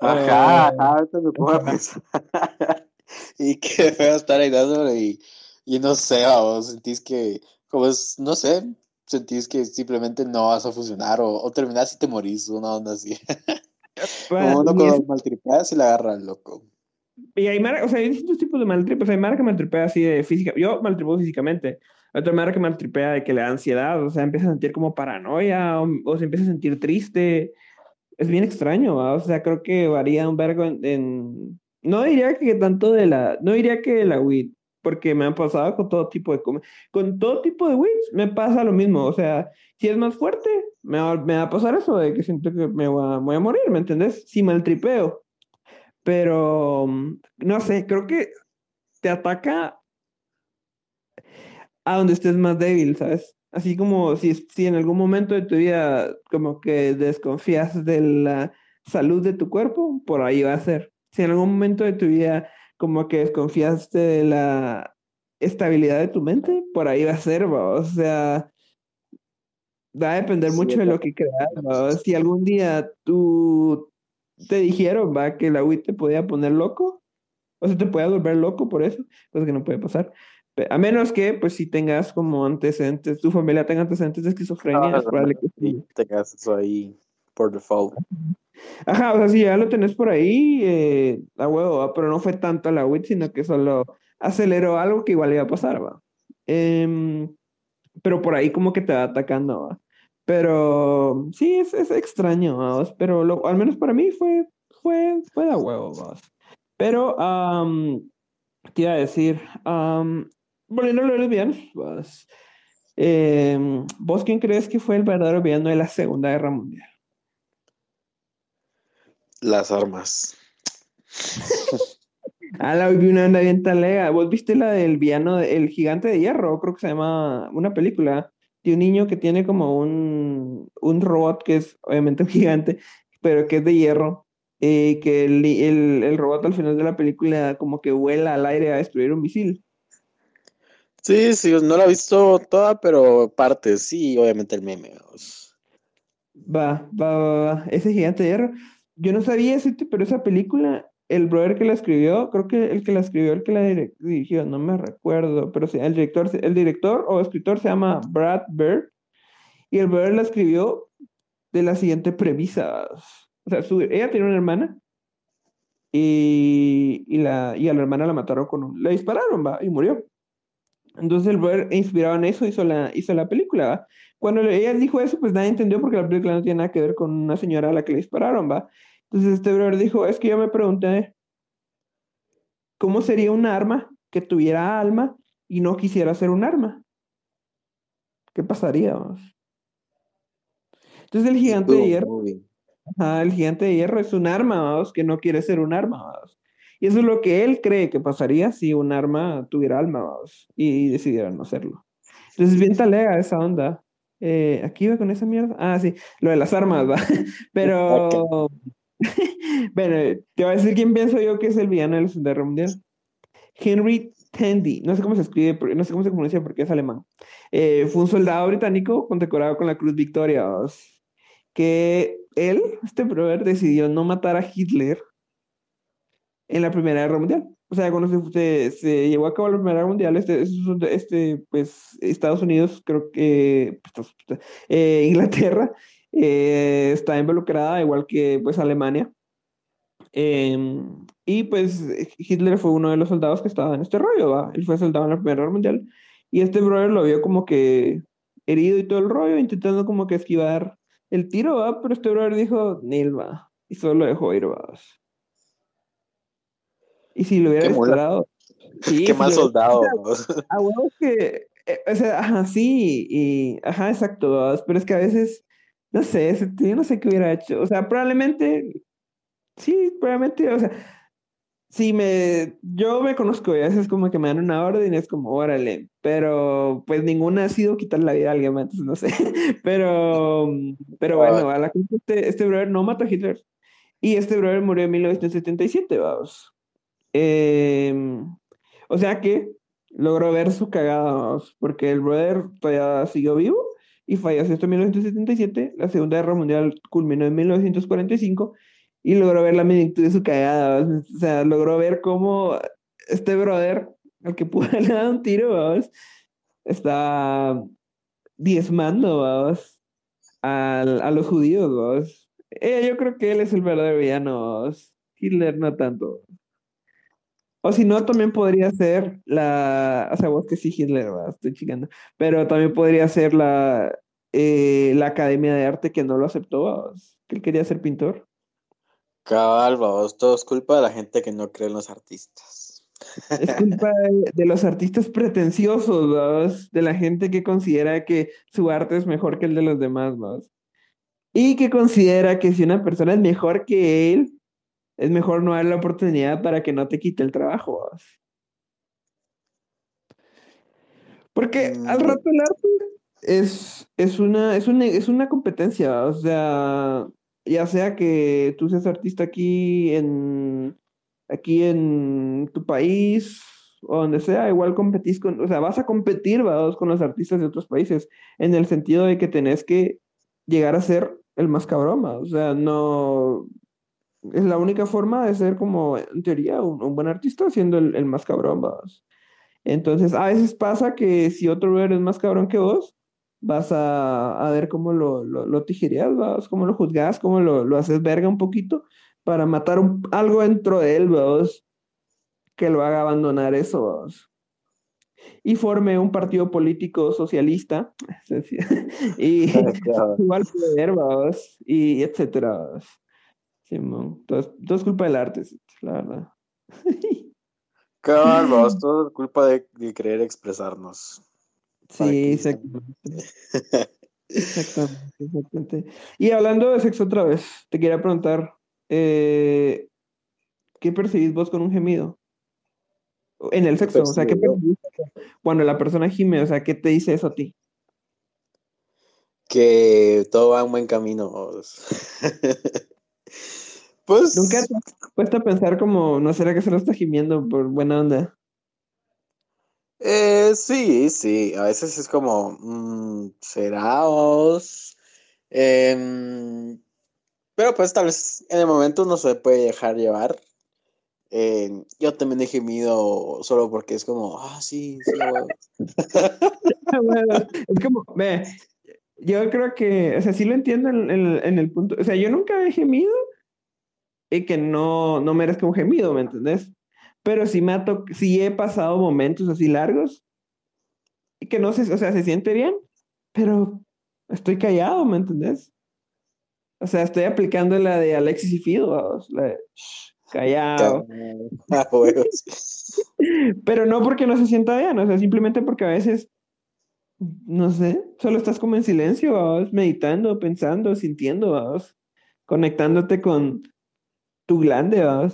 Ajá, O- ajá, ahorita me pongo a pensar. Y qué feo estar ahí dándole y, y no sé, vos sentís que, como es, no sé, sentís que simplemente no vas a funcionar o, o terminás y te morís, una onda así. Va, Como uno es- maltripeas y la agarra el loco. Y hay mar, o sea, hay distintos tipos de maltrip. O sea, hay mara que maltripea así de física. Yo maltripo físicamente. Otra mara que maltripea de que le da ansiedad. O sea, empieza a sentir como paranoia. O, se empieza a sentir triste. Es bien extraño. O sea, creo que varía un vergo en, No diría que tanto de la. No diría que la weed. Porque me han pasado con todo tipo de. Con todo tipo de weeds me pasa lo mismo. O sea, si es más fuerte, me va, me va a pasar eso de que siento que me voy a, morir, ¿me entendés? Si maltripeo pero, no sé, creo que te ataca a donde estés más débil, ¿sabes? Así como si, si en algún momento de tu vida como que desconfías de la salud de tu cuerpo, por ahí va a ser. Si en algún momento de tu vida como que desconfiaste de la estabilidad de tu mente, por ahí va a ser, o sea, va a depender mucho de lo que creas. Si algún día tú te dijeron, va, que la WIT te podía poner loco, o sea, te puede volver loco por eso, pues que no puede pasar. A menos que, pues, si tengas como antecedentes, tu familia tenga antecedentes de esquizofrenia, es probable que sí. Tengas eso ahí por default. Ajá, o sea, si ya lo tenés por ahí, eh, huevo, pero no fue tanto la WIT, sino que solo aceleró algo que igual iba a pasar, va. Em, pero por ahí como que te va atacando, va. Pero sí, es, es extraño, vamos. Pero lo, al menos para mí fue, fue, fue de huevo, vamos. Pero, te iba a decir, volviendo a los lesbianos, pues, ¿vos quién crees que fue el verdadero villano de la Segunda Guerra Mundial? Las armas. ah, la vi una anda bien talega. ¿Vos viste la del villano, el gigante de hierro? Creo que se llama una película de un niño que tiene como un, un robot que es obviamente un gigante, pero que es de hierro, y eh, que el, el, el, robot al final de la película como que vuela al aire a destruir un misil. Sí, sí, no la he visto toda, pero parte, sí, obviamente el meme. Va, va, va, va, ese gigante de hierro. Yo no sabía ese, pero esa película el brother que la escribió, creo que el que la escribió, el que la dirigió, no me recuerdo, pero sí, el director, el director o escritor se llama Brad Bird, y el brother la escribió de la siguiente premisa. O sea, ella tiene una hermana, y, y, la, y a la hermana la mataron con un... Le dispararon, va, y murió. Entonces el brother, inspirado en eso, hizo la, hizo la película, ¿va? Cuando ella dijo eso, pues nadie entendió porque la película no tiene nada que ver con una señora a la que le dispararon, ¿va? Entonces este brother dijo, es que yo me pregunté, ¿cómo sería un arma que tuviera alma y no quisiera ser un arma? ¿Qué pasaría? Entonces el gigante de hierro, el gigante de hierro es un arma, vamos, que no quiere ser un arma, vamos. Y eso es lo que él cree que pasaría si un arma tuviera alma, vamos, y, decidieran no serlo. Entonces bien talega esa onda. Eh, aquí va con esa mierda. Ah, sí, lo de las armas, va. Pero bueno, te voy a decir quién pienso yo que es el villano de la Segunda Guerra Mundial. Henry Tandy, no sé cómo se escribe, no sé cómo se pronuncia porque es alemán. Eh, fue un soldado británico condecorado con la Cruz Victoria. Que él, este brother, decidió no matar a Hitler en la Primera Guerra Mundial. O sea, cuando se, se, llevó a cabo la Primera Guerra Mundial, este, este, pues, Estados Unidos, creo que pues, eh, Inglaterra, eh, está involucrada, igual que pues Alemania. Em, y pues Hitler fue uno de los soldados que estaba en este rollo, ¿va? Él fue soldado en la Primera Guerra Mundial. Y este brother lo vio como que herido y todo el rollo, intentando como que esquivar el tiro, ¿va? Pero este brother dijo, Nilva. Y solo lo dejó ir, ¿va? Y si lo hubiera disparado... Sí, Qué más soldado. A huevos que... Eh, o sea, ajá, sí, y... Ajá, exacto, pero es que a veces no sé, yo no sé qué hubiera hecho. O sea, probablemente, sí, probablemente, o sea, sí me, yo me conozco y a veces como que me dan una orden y es como, órale, pero pues ninguna ha sido quitar la vida a alguien más, no sé. Pero, pero bueno, a la este, este brother no mató a Hitler. Y este brother murió en 1977, vamos. Em, o sea que logró ver su cagada, vamos, porque el brother todavía siguió vivo y falleció en 1977. La Segunda Guerra Mundial culminó en 1945 y logró ver la magnitud de su cagada. O sea, logró ver cómo este brother, al que pudo darle dar un tiro, ¿vamos? está diezmando. A, los judíos. Eh, yo creo que él es el verdadero villano. Hitler no tanto. O si no, también podría ser la. O sea, vos que sí, Hitler, estoy chingando. Pero también podría ser la, eh, la Academia de Arte que no lo aceptó, ¿va? que él quería ser pintor. Cabal, vos, todo es culpa de la gente que no cree en los artistas. Es culpa de, los artistas pretenciosos, ¿va? de la gente que considera que su arte es mejor que el de los demás, y que considera que si una persona es mejor que él, es mejor no darle la oportunidad para que no te quite el trabajo. Porque al mm. rato el arte es, es, una, es, una, es una competencia, o sea, ya sea que tú seas artista aquí en, aquí en tu país o donde sea, igual competís con, o sea, vas a competir con los artistas de otros países, en el sentido de que tenés que llegar a ser el más cabrón, o sea, no, es la única forma de ser como, en teoría, un, buen artista siendo el, más cabrón, vamos. Entonces, a veces pasa que si otro brother es más cabrón que vos, vas a, a ver cómo lo, lo, lo tijerías, ¿vas? cómo lo juzgas, cómo lo, lo haces verga un poquito para matar un, algo dentro de él, ¿vas? que lo haga abandonar eso. Y forme un partido político socialista, y igual poder, y etcétera. ¿vas? Simón, todo, es culpa del arte, la verdad. Calma, todo es culpa de, de querer expresarnos. Sí, exactamente. exactamente, exactamente. Y hablando de sexo otra vez, te quería preguntar, eh, ¿qué percibís vos con un gemido? En el sexo, o sea, ¿qué percibís cuando la persona gime? O sea, ¿qué te dice eso a ti? Que todo va en buen camino. Pues. Nunca te puesto a pensar como, ¿no será que se lo está gimiendo por buena onda? Eh, sí, sí. A veces es como, mm, ¿será os? Em, pero pues tal vez en el momento no se puede dejar llevar. Em, yo también he gemido solo porque es como, ah, sí, sí, es como, ve, yo creo que, o sea, sí lo entiendo en, en el punto, o sea, yo nunca he gemido, y que no, no merezca un gemido, ¿me entendés? Pero si me ha si he pasado momentos así largos y que no sé, o sea, se siente bien, pero estoy callado, ¿me entendés? O sea, estoy aplicando la de Alexis y Fido, la de callado. Ah, pero no porque no se sienta bien, o sea, simplemente porque a veces, no sé, solo estás como en silencio, ¿vos? meditando, pensando, sintiendo, ¿vos? conectándote con, tu glande, vas.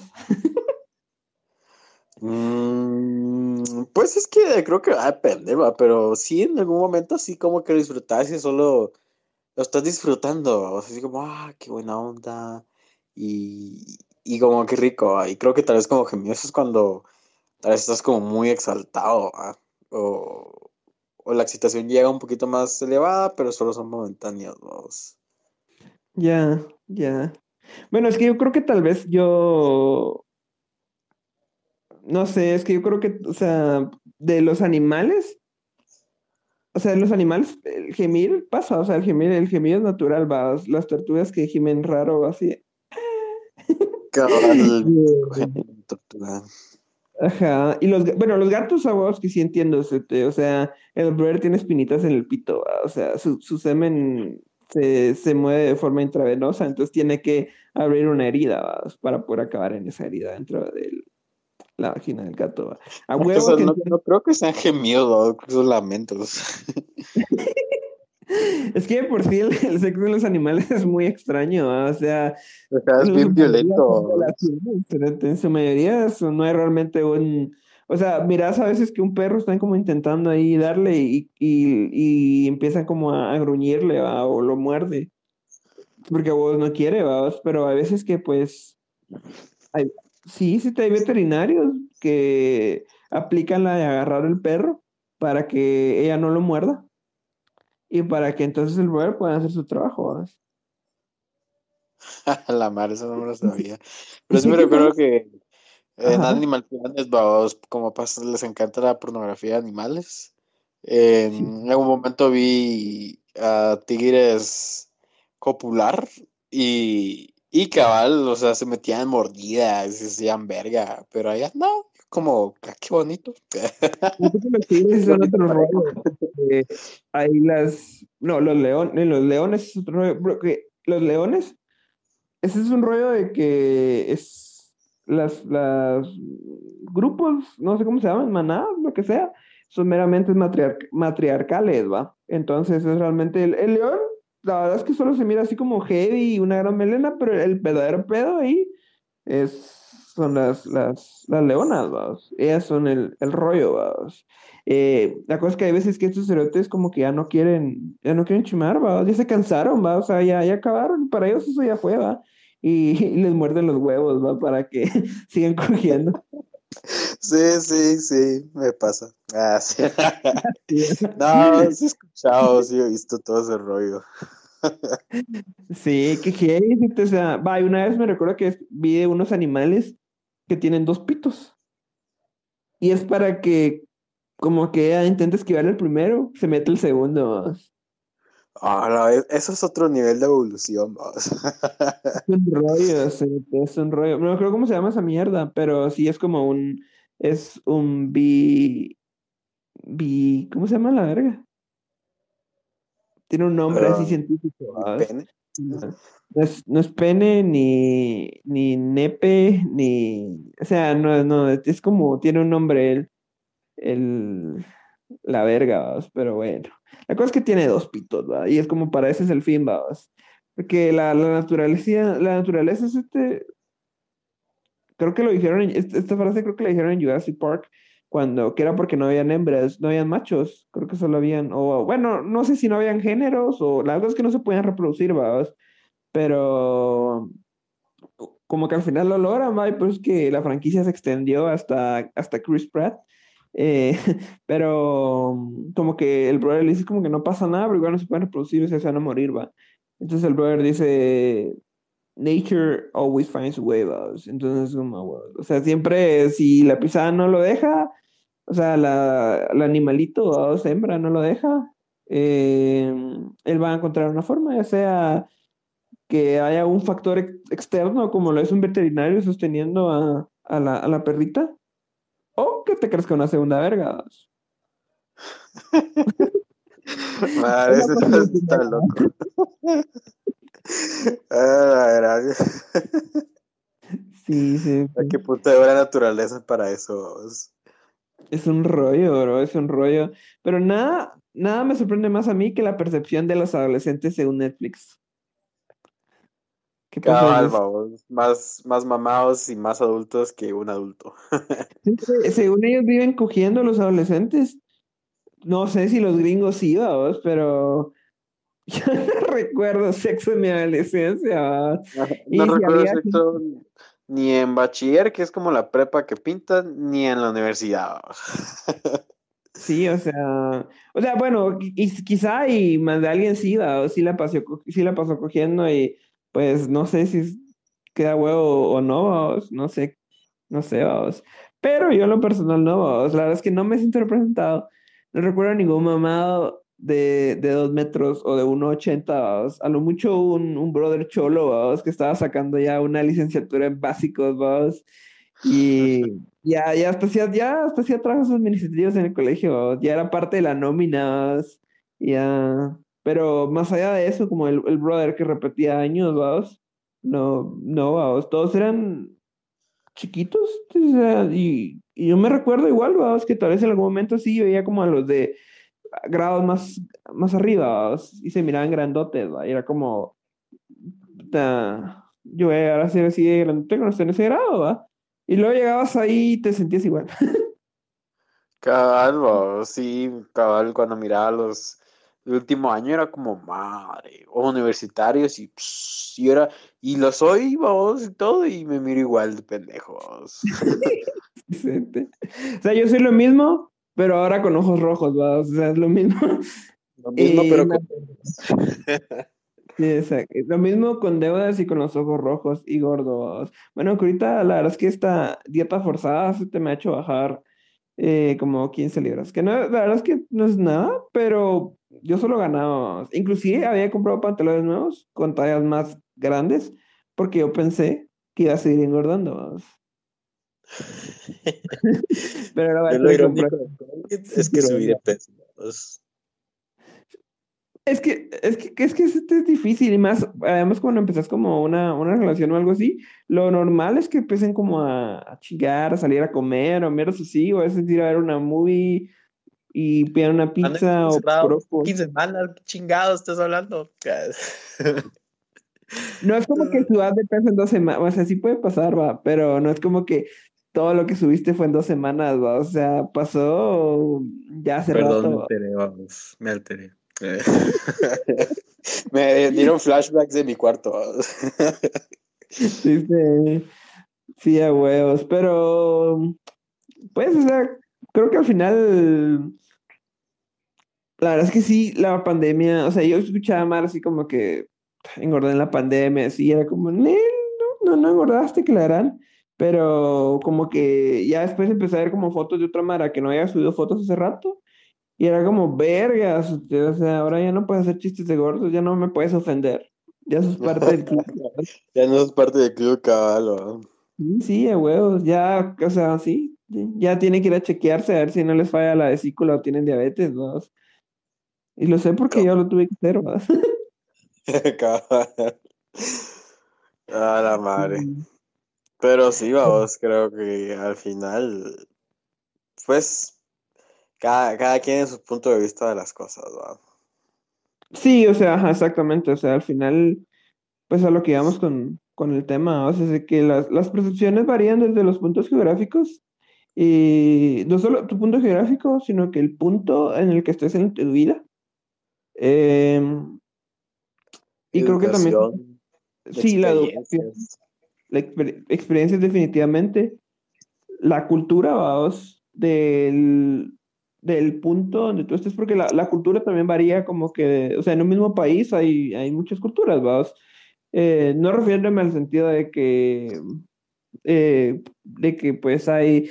Mm, pues es que creo que va a depender, va, pero sí en algún momento así como que disfrutas y solo lo estás disfrutando, o sea, así como, ah, qué buena onda, y, y como que rico, y creo que tal vez como gemidos es cuando tal vez estás como muy exaltado, o, o, la excitación llega un poquito más elevada, pero solo son momentáneos, Ya, ya. Bueno, es que yo creo que tal vez yo. No sé, es que yo creo que, o sea, de los animales. O sea, de los animales, el gemir pasa, o sea, el gemir, el gemido es natural, va. Las tortugas que gimen raro, así. Ajá. Y los, bueno, los gatos aguados que sí entiendo, o sea, el brother tiene espinitas en el pito, o sea, su, su semen se, se, mueve de forma intravenosa, entonces tiene que abrir una herida para poder acabar en esa herida dentro de la vagina del gato. A huevo no, creo que sean gemidos, son lamentos. es que por sí el, sexo de los animales es muy extraño, o sea, es bien violento. En su mayoría no hay realmente un o sea, miras a veces que un perro está como intentando ahí darle y, y, empiezan como a, gruñirle o lo muerde. Porque vos no quiere, ¿va? pero a veces que pues... Hay, sí, sí, hay veterinarios que aplican la de agarrar el perro para que ella no lo muerda y para que entonces el perro pueda hacer su trabajo. ¿va? la madre, eso no me lo sabía. Pero sí me recuerdo que en Animal Planet, como pasa, les encanta la pornografía de animales. En algún momento vi a tigres copular y, Y cabal, o sea, se metían mordidas, se hacían verga, pero allá no, como, ah, qué bonito. los tigres son otro rollo. Ahí las, no, los leones, los leones es otro rollo, porque los leones, ese es un rollo de que es las, las grupos, no sé cómo se llaman, manadas, lo que sea, son meramente matriarcales, ¿va? Entonces es realmente el, león la verdad es que solo se mira así como heavy y una gran melena, pero el verdadero pedo ahí es, son las, las, leonas, vamos. Ellas son el, el rollo, vamos. Eh, la cosa es que hay veces que estos cerotes como que ya no quieren, ya no quieren chimar, vamos. Ya se cansaron, va, o sea, ya acabaron. Para ellos eso ya fue, va. Y, les muerden los huevos, va, para que sigan cogiendo. Sí, sí, sí, me pasa. Ah, sí. no, sí he escuchado, sí he visto todo ese rollo. Sí, que heavy, o sea, va, una vez me recuerdo que vi de unos animales que tienen dos pitos. Y es para que, como que ella intenta esquivar el primero, se mete el segundo. Ah, no, eso es otro nivel de evolución, Es un rollo, es un rollo. No creo cómo se llama esa mierda, pero sí es como un, es un bi, bi, ¿cómo se llama la verga? Tiene un nombre así científico. ¿Pene? No es, no es pene, ni, ni nepe, ni. O sea, no, no, es como, tiene un nombre el, el la verga, pero bueno. La cosa es que tiene dos pitos, ¿va? Y es como para ese es el fin, ¿vamos? Porque la, la naturaleza, la naturaleza es este. Creo que lo dijeron, en, esta frase creo que la dijeron en Jurassic Park, cuando, que era porque no habían hembras, no habían machos, creo que solo habían, o bueno, no sé si no habían géneros, o la verdad es que no se podían reproducir, ¿vamos? Pero como que al final lo logran, ¿va? pues que la franquicia se extendió hasta, hasta Chris Pratt. Eh, pero como que el brother le dice como que no pasa nada, pero igual no se pueden reproducir, o sea, se van a morir, va. Entonces el brother dice, nature always finds way, Entonces, como, o sea, siempre si la pisada no lo deja, o sea, la, el animalito o hembra no lo deja, eh, él va a encontrar una forma, ya sea que haya un factor externo, como lo es un veterinario sosteniendo a, a, la, a la perrita, que te crezca una segunda verga. Madre, eso está loco. ah. Sí, sí. ¿A qué punto de la naturaleza para eso? Es un rollo, bro, es un rollo. Pero nada, nada me sorprende más a mí que la percepción de los adolescentes según Netflix. ¿Qué Cabal, más, más mamados y más adultos que un adulto. según ellos viven cogiendo los adolescentes. No sé si los gringos sí, vamos, pero yo no recuerdo sexo en mi adolescencia. No, recuerdo sexo ni en bachiller, que es como la prepa que pintan, ni en la universidad. Sí, o sea, o sea, bueno, y, quizá y más de alguien sí, o sí la pasó, sí la pasó cogiendo y pues no sé si queda huevo o no, no sé, no sé, vamos. Pero yo en lo personal no, vamos. La verdad es que no me siento representado. No recuerdo ningún mamado de, de dos metros o de 1,80, a lo mucho un, un brother cholo, vamos, que estaba sacando ya una licenciatura en básicos, vamos, y ya, ya hasta hacía, ya hasta hacía trabajos administrativos en el colegio, ya era parte de la nómina, ya, pero más allá de eso, como el, el brother que repetía años, vamos, no, no, vamos, todos eran chiquitos, y, y, yo me recuerdo igual, vamos, que tal vez en algún momento sí veía como a los de grados más, más arriba y se miraban grandotes, y era como, yo voy a ser así de grandote cuando en ese grado, ¿va? y luego llegabas ahí y te sentías igual. Cabal, sí, cabal, cuando miraba los el último año era como madre, o universitarios y, y era, y lo soy, vamos, y todo, y me miro igual de pendejos. o sea, yo soy lo mismo, pero ahora con ojos rojos, ¿va? O sea, es lo mismo. Lo mismo, pero con... Exacto. Lo mismo con deudas y con los ojos rojos y gordos. Bueno, ahorita la verdad es que esta dieta forzada se te me ha hecho bajar eh, como 15 libras. Que no, la verdad es que no es nada, pero yo solo ganaba. Inclusive había comprado pantalones nuevos con tallas más grandes porque yo pensé que iba a seguir engordando, vamos. Pero la verdad es que subí de peso. Es que, es que, es que es, difícil y más, además cuando empezás como una, una relación o algo así, lo normal es que empiecen como a, a chingar, a salir a comer o menos así, o a veces ir a ver una movie y pidan una pizza o 15 semanas, chingados estás hablando. no es como que subas de peso en dos semanas, o sea, sí puede pasar, va, pero no es como que todo lo que subiste fue en dos semanas, va, o sea, pasó ya hace Perdón, me alteré, vamos, me alteré. me dieron flashbacks de mi cuarto. sí, sí, sí, a huevos, pero pues, o sea, creo que al final, la verdad es que sí, la pandemia, o sea, yo escuchaba más así como que engordé en la pandemia, así era como, no, no, no engordaste, que la harán. Pero como que ya después empecé a ver como fotos de otra Mara que no había subido fotos hace rato. Y era como, vergas, o sea, ahora ya no puedes hacer chistes de gordos, ya no me puedes ofender. Ya sos parte del club. ya no sos parte del club caballo. Sí, a huevos, ya, o sea, sí, ya tienen que ir a chequearse a ver si no les falla la vesícula o tienen diabetes, ¿no? Y lo sé porque yo lo tuve que hacer, ¿no? a la madre. Pero sí, vamos, creo que al final, pues, cada, cada quien en su punto de vista de las cosas, ¿va? Sí, o sea, exactamente, o sea, al final, pues a lo que íbamos con, con el tema, o sea, es que las, las percepciones varían desde los puntos geográficos y no solo tu punto geográfico, sino que el punto en el que estés en tu vida. Em, y creo que también... Sí, la educación. La experiencia es definitivamente. La cultura, vamos, del, del punto donde tú estés, porque la, la, cultura también varía como que, o sea, en un mismo país hay, hay muchas culturas, vamos. Eh, no refiriéndome al sentido de que, eh, de que pues hay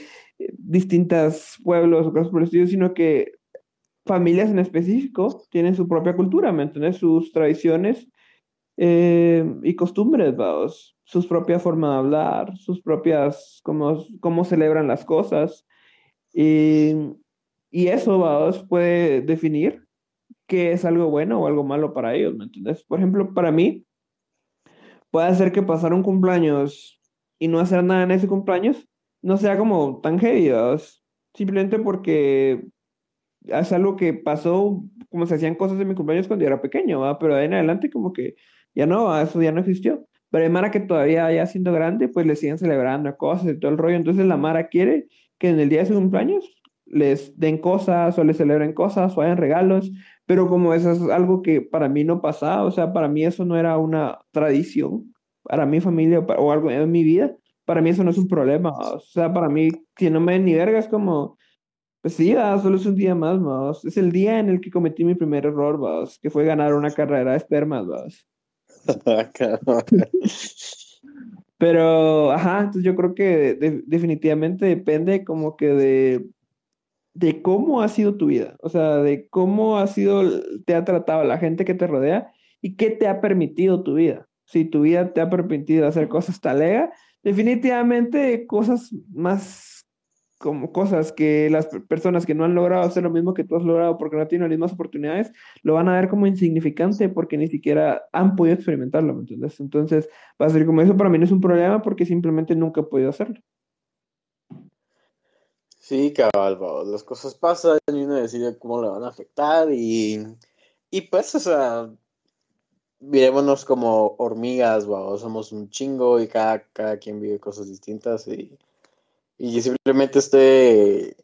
distintos pueblos o cosas por el estilo, sino que familias en específico tienen su propia cultura, ¿me entiendes? Sus tradiciones eh, y costumbres, vamos, sus propias formas de hablar, sus propias, cómo, cómo celebran las cosas. Y, y eso, vamos, puede definir qué es algo bueno o algo malo para ellos, ¿me entiendes? Por ejemplo, para mí, puede ser que pasar un cumpleaños y no hacer nada en ese cumpleaños no sea como tan heavy, simplemente porque es algo que pasó, como se hacían cosas en mi cumpleaños cuando yo era pequeño, ¿va? pero de en adelante como que ya no, eso ya no existió. Pero hay Mara que todavía ya siendo grande, pues le siguen celebrando cosas y todo el rollo. Entonces la Mara quiere que en el día de su cumpleaños les den cosas o les celebren cosas o hayan regalos, pero como eso es algo que para mí no pasaba, o sea, para mí eso no era una tradición, para mi familia o algo en mi vida, para mí eso no es un problema, o sea, para mí, si no me den ni verga, como, pues sí, solo es un día más, vamos. Es el día en el que cometí mi primer error, vamos, que fue ganar una carrera de espermas, vamos. Pero, ajá, entonces yo creo que definitivamente depende como que de, de cómo ha sido tu vida, o sea, de cómo ha sido, te ha tratado la gente que te rodea y qué te ha permitido tu vida. Si tu vida te ha permitido hacer cosas talega, definitivamente cosas más como cosas que las personas que no han logrado hacer lo mismo que tú has logrado porque no tienen las mismas oportunidades, lo van a ver como insignificante porque ni siquiera han podido experimentarlo, ¿me entiendes? Entonces, va a ser como eso para mí no es un problema porque simplemente nunca he podido hacerlo. Sí, cabal, las cosas pasan y uno decide cómo le van a afectar y, y pues, o sea, virémonos como hormigas, wow, somos un chingo y cada, cada quien vive cosas distintas y, y simplemente esté,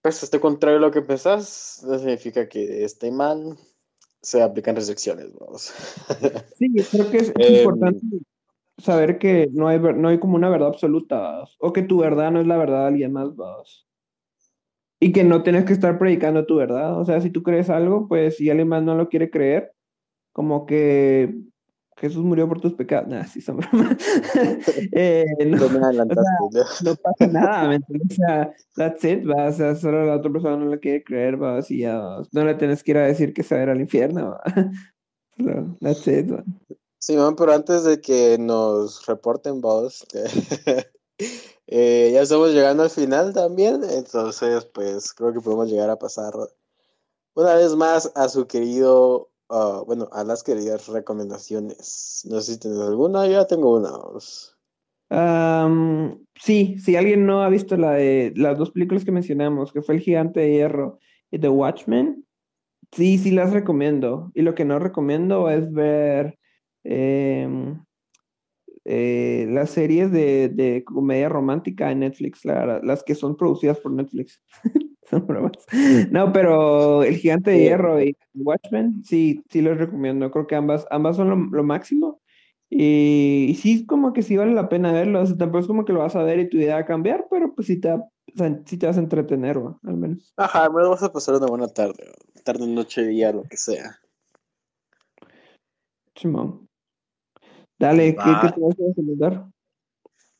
pues esté contrario a lo que pensás, no significa que esté mal, se aplican restricciones, vamos. Sí, creo que es, em, importante saber que no hay, no hay como una verdad absoluta, o que tu verdad no es la verdad de alguien más. Y que no tienes que estar predicando tu verdad. O sea, si tú crees algo, pues si alguien más no lo quiere creer, como que Jesús murió por tus pecados. Nah, sí, son bromas. eh, no, o no, pasa nada, ¿me entiendes? O sea, that's it, va. O sea, solo la otra persona no le quiere creer, va. Así ya, no le tienes que ir a decir que se va a ir al infierno, va. that's it, va. Simón, pero antes de que nos reporten vos, eh, ya estamos llegando al final también, entonces pues creo que podemos llegar a pasar una vez más a su querido, uh, bueno, a las queridas recomendaciones. No sé si tienes alguna, ya tengo una. Um, sí, si alguien no ha visto la de las dos películas que mencionamos, que fue El Gigante de Hierro y The Watchmen, sí, sí las recomiendo. Y lo que no recomiendo es ver em, eh, las series de, de, comedia romántica en Netflix, las que son producidas por Netflix. son bromas. No, pero El Gigante de Hierro y Watchmen, sí, sí los recomiendo. Creo que ambas, ambas son lo máximo. Y, sí, como que sí vale la pena verlo. O tampoco es como que lo vas a ver y tu idea va a cambiar, pero pues sí te, te vas a entretener, al menos. Ajá, al menos vas a pasar una buena tarde, tarde, noche, día, lo que sea. Simón. Dale, ¿qué, ¿qué, te vas a recomendar?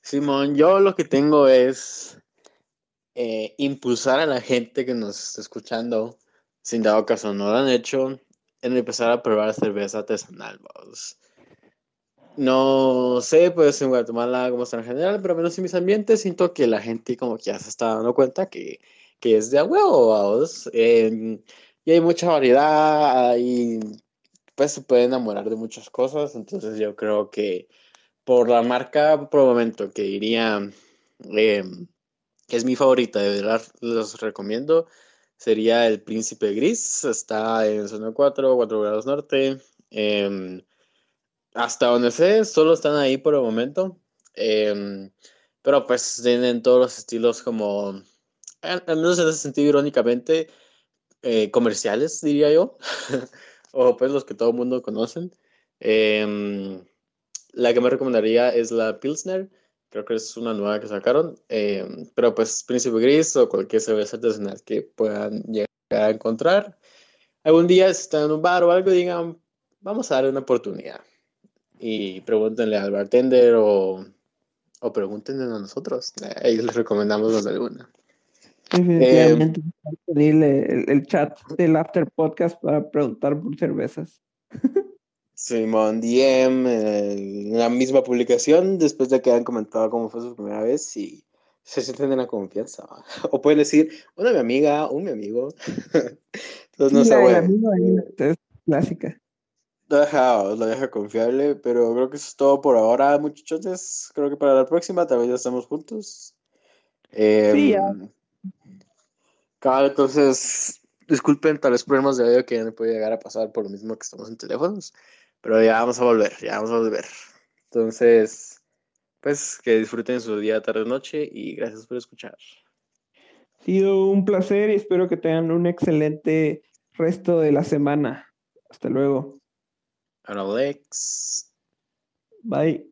Simón, yo lo que tengo es eh, impulsar a la gente que nos está escuchando, sin dado caso no lo han hecho, en empezar a probar cerveza artesanal, vamos. No sé, pues en Guatemala como está en general, pero menos en mis ambientes siento que la gente como que ya se está dando cuenta que, que es de a huevo, eh, y hay mucha variedad, y pues se puede enamorar de muchas cosas, entonces yo creo que por la marca, por el momento, que diría eh, que es mi favorita, de verdad los recomiendo, sería el Príncipe Gris, está en zona 4, 4 grados norte, eh, hasta donde sé, solo están ahí por el momento. Em, pero pues tienen todos los estilos como, al, menos en ese sentido irónicamente, eh, comerciales, diría yo. o pues los que todo el mundo conocen. Em, la que me recomendaría es la Pilsner. Creo que es una nueva que sacaron. Em, pero pues Príncipe Gris o cualquier cerveza artesanal que puedan llegar a encontrar. Algún día si están en un bar o algo digan, vamos a darle una oportunidad y pregúntenle al bartender o, o pregúntenle a nosotros. Ahí les recomendamos de alguna. Definitivamente, eh, el, chat del After Podcast para preguntar por cervezas. Simón DM, en la misma publicación, después de que hayan comentado cómo fue su primera vez y se sienten en la confianza. O pueden decir, una mi amiga, un mi amigo. Entonces no se es clásica deja, lo deja confiable, pero creo que eso es todo por ahora, muchachos. Creo que para la próxima tal vez ya estamos juntos. sí, ya. Em, entonces, disculpen tal vez problemas de audio que ya no puede llegar a pasar por lo mismo que estamos en teléfonos, pero ya vamos a volver, ya vamos a volver. Entonces, pues que disfruten su día, tarde, noche y gracias por escuchar. Ha sido un placer y espero que tengan un excelente resto de la semana. Hasta luego. Alex. Bye.